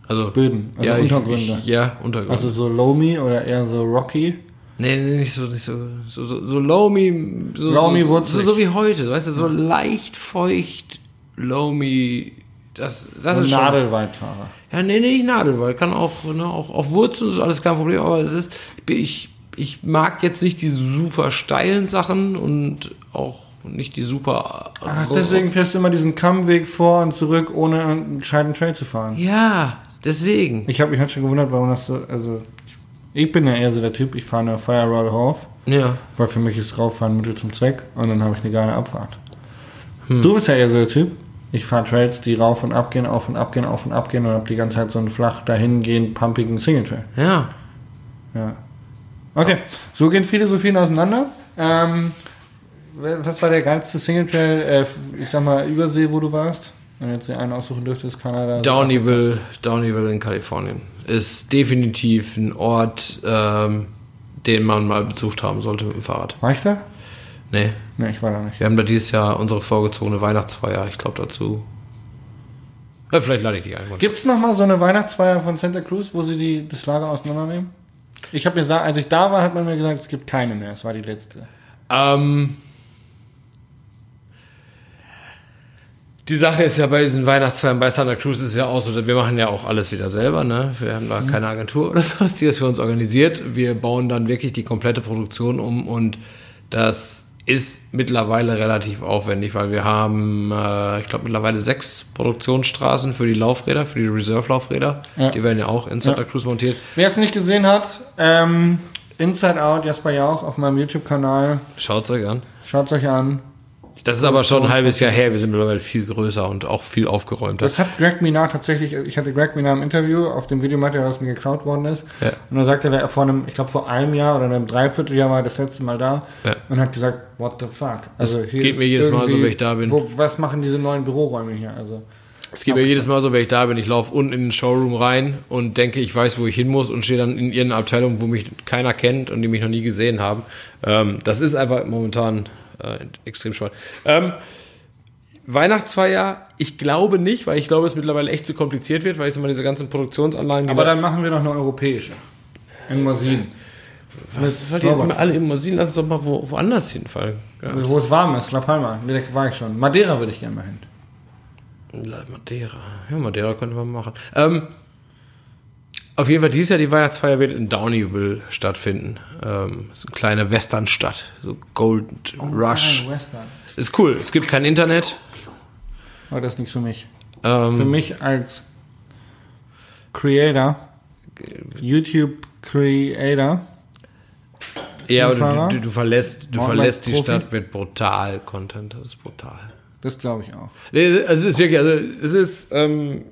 Also Böden, also ja, ich- Untergründe. Ich, ja, Untergründe. Also so Loamy oder eher so Rocky. Nee, nee, nicht so, nicht so, so, so, so loamy, so, Loamy so, so, so wie heute, weißt du, so leicht feucht, loamy, das, das So ist schon, Nadelwaldfahrer. ja, nee, nee, nicht Nadelwald, kann auch, ne, auch auf Wurzeln, ist alles kein Problem, aber es ist, ich, ich mag jetzt nicht die super steilen Sachen und auch nicht die super, Ach, deswegen fährst du immer diesen Kammweg vor und zurück, ohne einen gescheiten Trail zu fahren. ja, deswegen, Ich habe mich halt schon gewundert, warum das so, also ich bin ja eher so der Typ, ich fahre eine Fire Roll rauf, ja, weil für mich ist Rauffahren Mittel zum Zweck und dann habe ich eine geile Abfahrt. Du bist ja eher so der Typ, ich fahre Trails, die rauf und ab gehen, auf und ab gehen, auf und ab gehen und habe die ganze Zeit so einen flach dahingehend pumpigen Single Trail. ja, Ja. Okay, so gehen Philosophien auseinander. Ähm, was war der geilste Single Trail, äh, ich sag mal, Übersee, wo du warst? Wenn jetzt einen aussuchen dürftest, Kanada. Downeyville, Downeyville in Kalifornien ist definitiv ein Ort, ähm, den man mal besucht haben sollte mit dem Fahrrad. War ich da? Nee, Ne, ich war da nicht. wir haben da dieses Jahr unsere vorgezogene Weihnachtsfeier, ich glaube dazu. Ja, vielleicht lade ich dich ein. Gibt es nochmal so eine Weihnachtsfeier von Santa Cruz, wo sie die, das Lager auseinandernehmen? Ich habe gesagt, als ich da war, hat man mir gesagt, es gibt keine mehr. Es war die letzte. Ähm, die Sache ist ja bei diesen Weihnachtsfeiern bei Santa Cruz ist ja auch so, wir machen ja auch alles wieder selber, ne? Wir haben da keine Agentur *laughs* oder so, die das für uns organisiert. Wir bauen dann wirklich die komplette Produktion um und das ist mittlerweile relativ aufwendig, weil wir haben, äh, ich glaube, mittlerweile sechs Produktionsstraßen für die Laufräder, für die Reserve-Laufräder. Ja. Die werden ja auch in Santa Ja. Cruz montiert. Wer es nicht gesehen hat, ähm, Inside Out, Jasper Jauch auf meinem YouTube-Kanal. Schaut's euch an. Schaut es euch an. Das ist aber schon ein halbes Jahr her. Wir sind mittlerweile viel größer und auch viel aufgeräumter. Das hat Greg Minar tatsächlich, ich hatte Greg Minar im Interview auf dem Videomaterial, was mir geklaut worden ist. Ja. Und dann sagte er, vor einem, ich glaube vor einem Jahr oder einem Dreivierteljahr war er das letzte Mal da Ja. und hat gesagt, what the fuck? Also hier geht mir jedes Mal so, wenn ich da bin. Wo, was machen diese neuen Büroräume hier? Also Es geht mir jedes Mal so, wenn ich da bin, ich laufe unten in den Showroom rein und denke, ich weiß, wo ich hin muss und stehe dann in irgendeiner Abteilung, wo mich keiner kennt und die mich noch nie gesehen haben. Ähm, das ist einfach momentan äh, extrem spannend. Ähm, Weihnachtsfeier, ich glaube nicht, weil ich glaube, es mittlerweile echt zu kompliziert wird, weil ich mal, diese ganzen Produktionsanlagen, Aber da- dann machen wir noch eine europäische. In Mosin. was, was immer alle im Musik, lass uns doch mal wo, woanders hinfallen. Ja, Wo es warm ist, La Palma. Da war ich schon. Madeira würde ich gerne mal hin. Madeira. Ja, Madeira könnte man machen. Ähm, auf jeden Fall, dieses Jahr die Weihnachtsfeier wird in Downeyville stattfinden. Ähm, so eine kleine Westernstadt. So Gold Rush. Geil, Western. Ist cool. Es gibt kein Internet. Aber das ist nichts für mich. Ähm, Für mich als Creator, YouTube Creator, ja, aber du, du, du verlässt, du verlässt die Profi? Stadt mit brutal Content. Das ist brutal. das glaube ich auch. Nee, Also es ist wirklich, also es ist, ähm,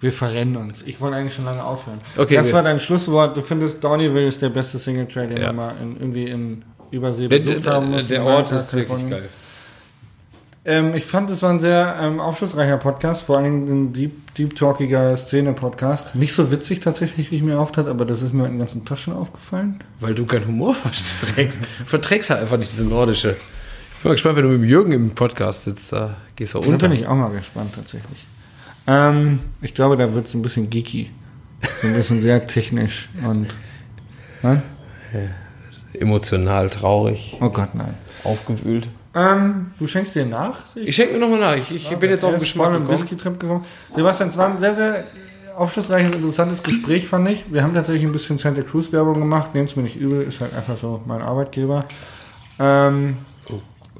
Wir verrennen uns. Ich wollte eigentlich schon lange aufhören. Okay, das wir- war dein Schlusswort. Du findest Downeyville ist der beste Single Trail, den Ja. wir mal in, irgendwie in Übersee der, besucht haben. der, mussten. der In Ort ist wirklich Kalifornien. geil. Ähm, ich fand, es war ein sehr ähm, aufschlussreicher Podcast, vor allem ein deep, deep talkiger Szene-Podcast. Nicht so witzig tatsächlich, wie ich mir oft hat, aber das ist mir in den ganzen Taschen aufgefallen. Weil du keinen Humor *laughs* verträgst. verträgst halt einfach nicht diese nordische. Ich bin mal gespannt, wenn du mit dem Jürgen im Podcast sitzt, da gehst du Da unter. bin ich auch mal gespannt tatsächlich. Ähm, ich glaube, da wird es ein bisschen geeky. So ein bisschen sehr technisch und. Nein? Emotional, traurig, Oh Gott, nein. aufgewühlt. Ähm, du schenkst dir nach? sehe Ich schenke mir nochmal nach. Ich, ich bin jetzt auf den Geschmack gekommen. Whisky-Trip gekommen. Sebastian, es war ein sehr, sehr aufschlussreiches, interessantes Gespräch, fand ich. Wir haben tatsächlich ein bisschen Santa Cruz-Werbung gemacht. Nehmt es mir nicht übel, ist halt einfach so mein Arbeitgeber. Ähm,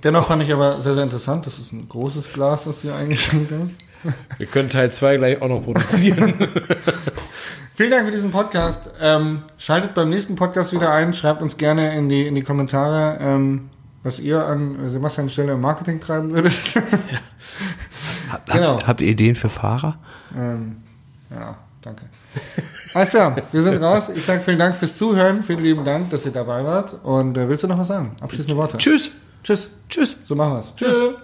dennoch fand ich aber sehr, sehr interessant. Das ist ein großes Glas, was du hier eingeschenkt hast. Wir können Teil 2 gleich auch noch produzieren. *laughs* Vielen Dank für diesen Podcast. Ähm, schaltet beim nächsten Podcast wieder ein. Schreibt uns gerne in die, in die Kommentare, ähm, was ihr an Sebastian Stelle im Marketing treiben würdet. *laughs* Habt, Genau. habt, habt ihr Ideen für Fahrer? ähm, ja, danke. Alles klar, wir sind raus. Ich sage vielen Dank fürs Zuhören. Vielen lieben Dank, dass ihr dabei wart. Und äh, willst du noch was sagen? Abschließende Worte. Tschüss. Tschüss. Tschüss. So machen wir's. Tschüss.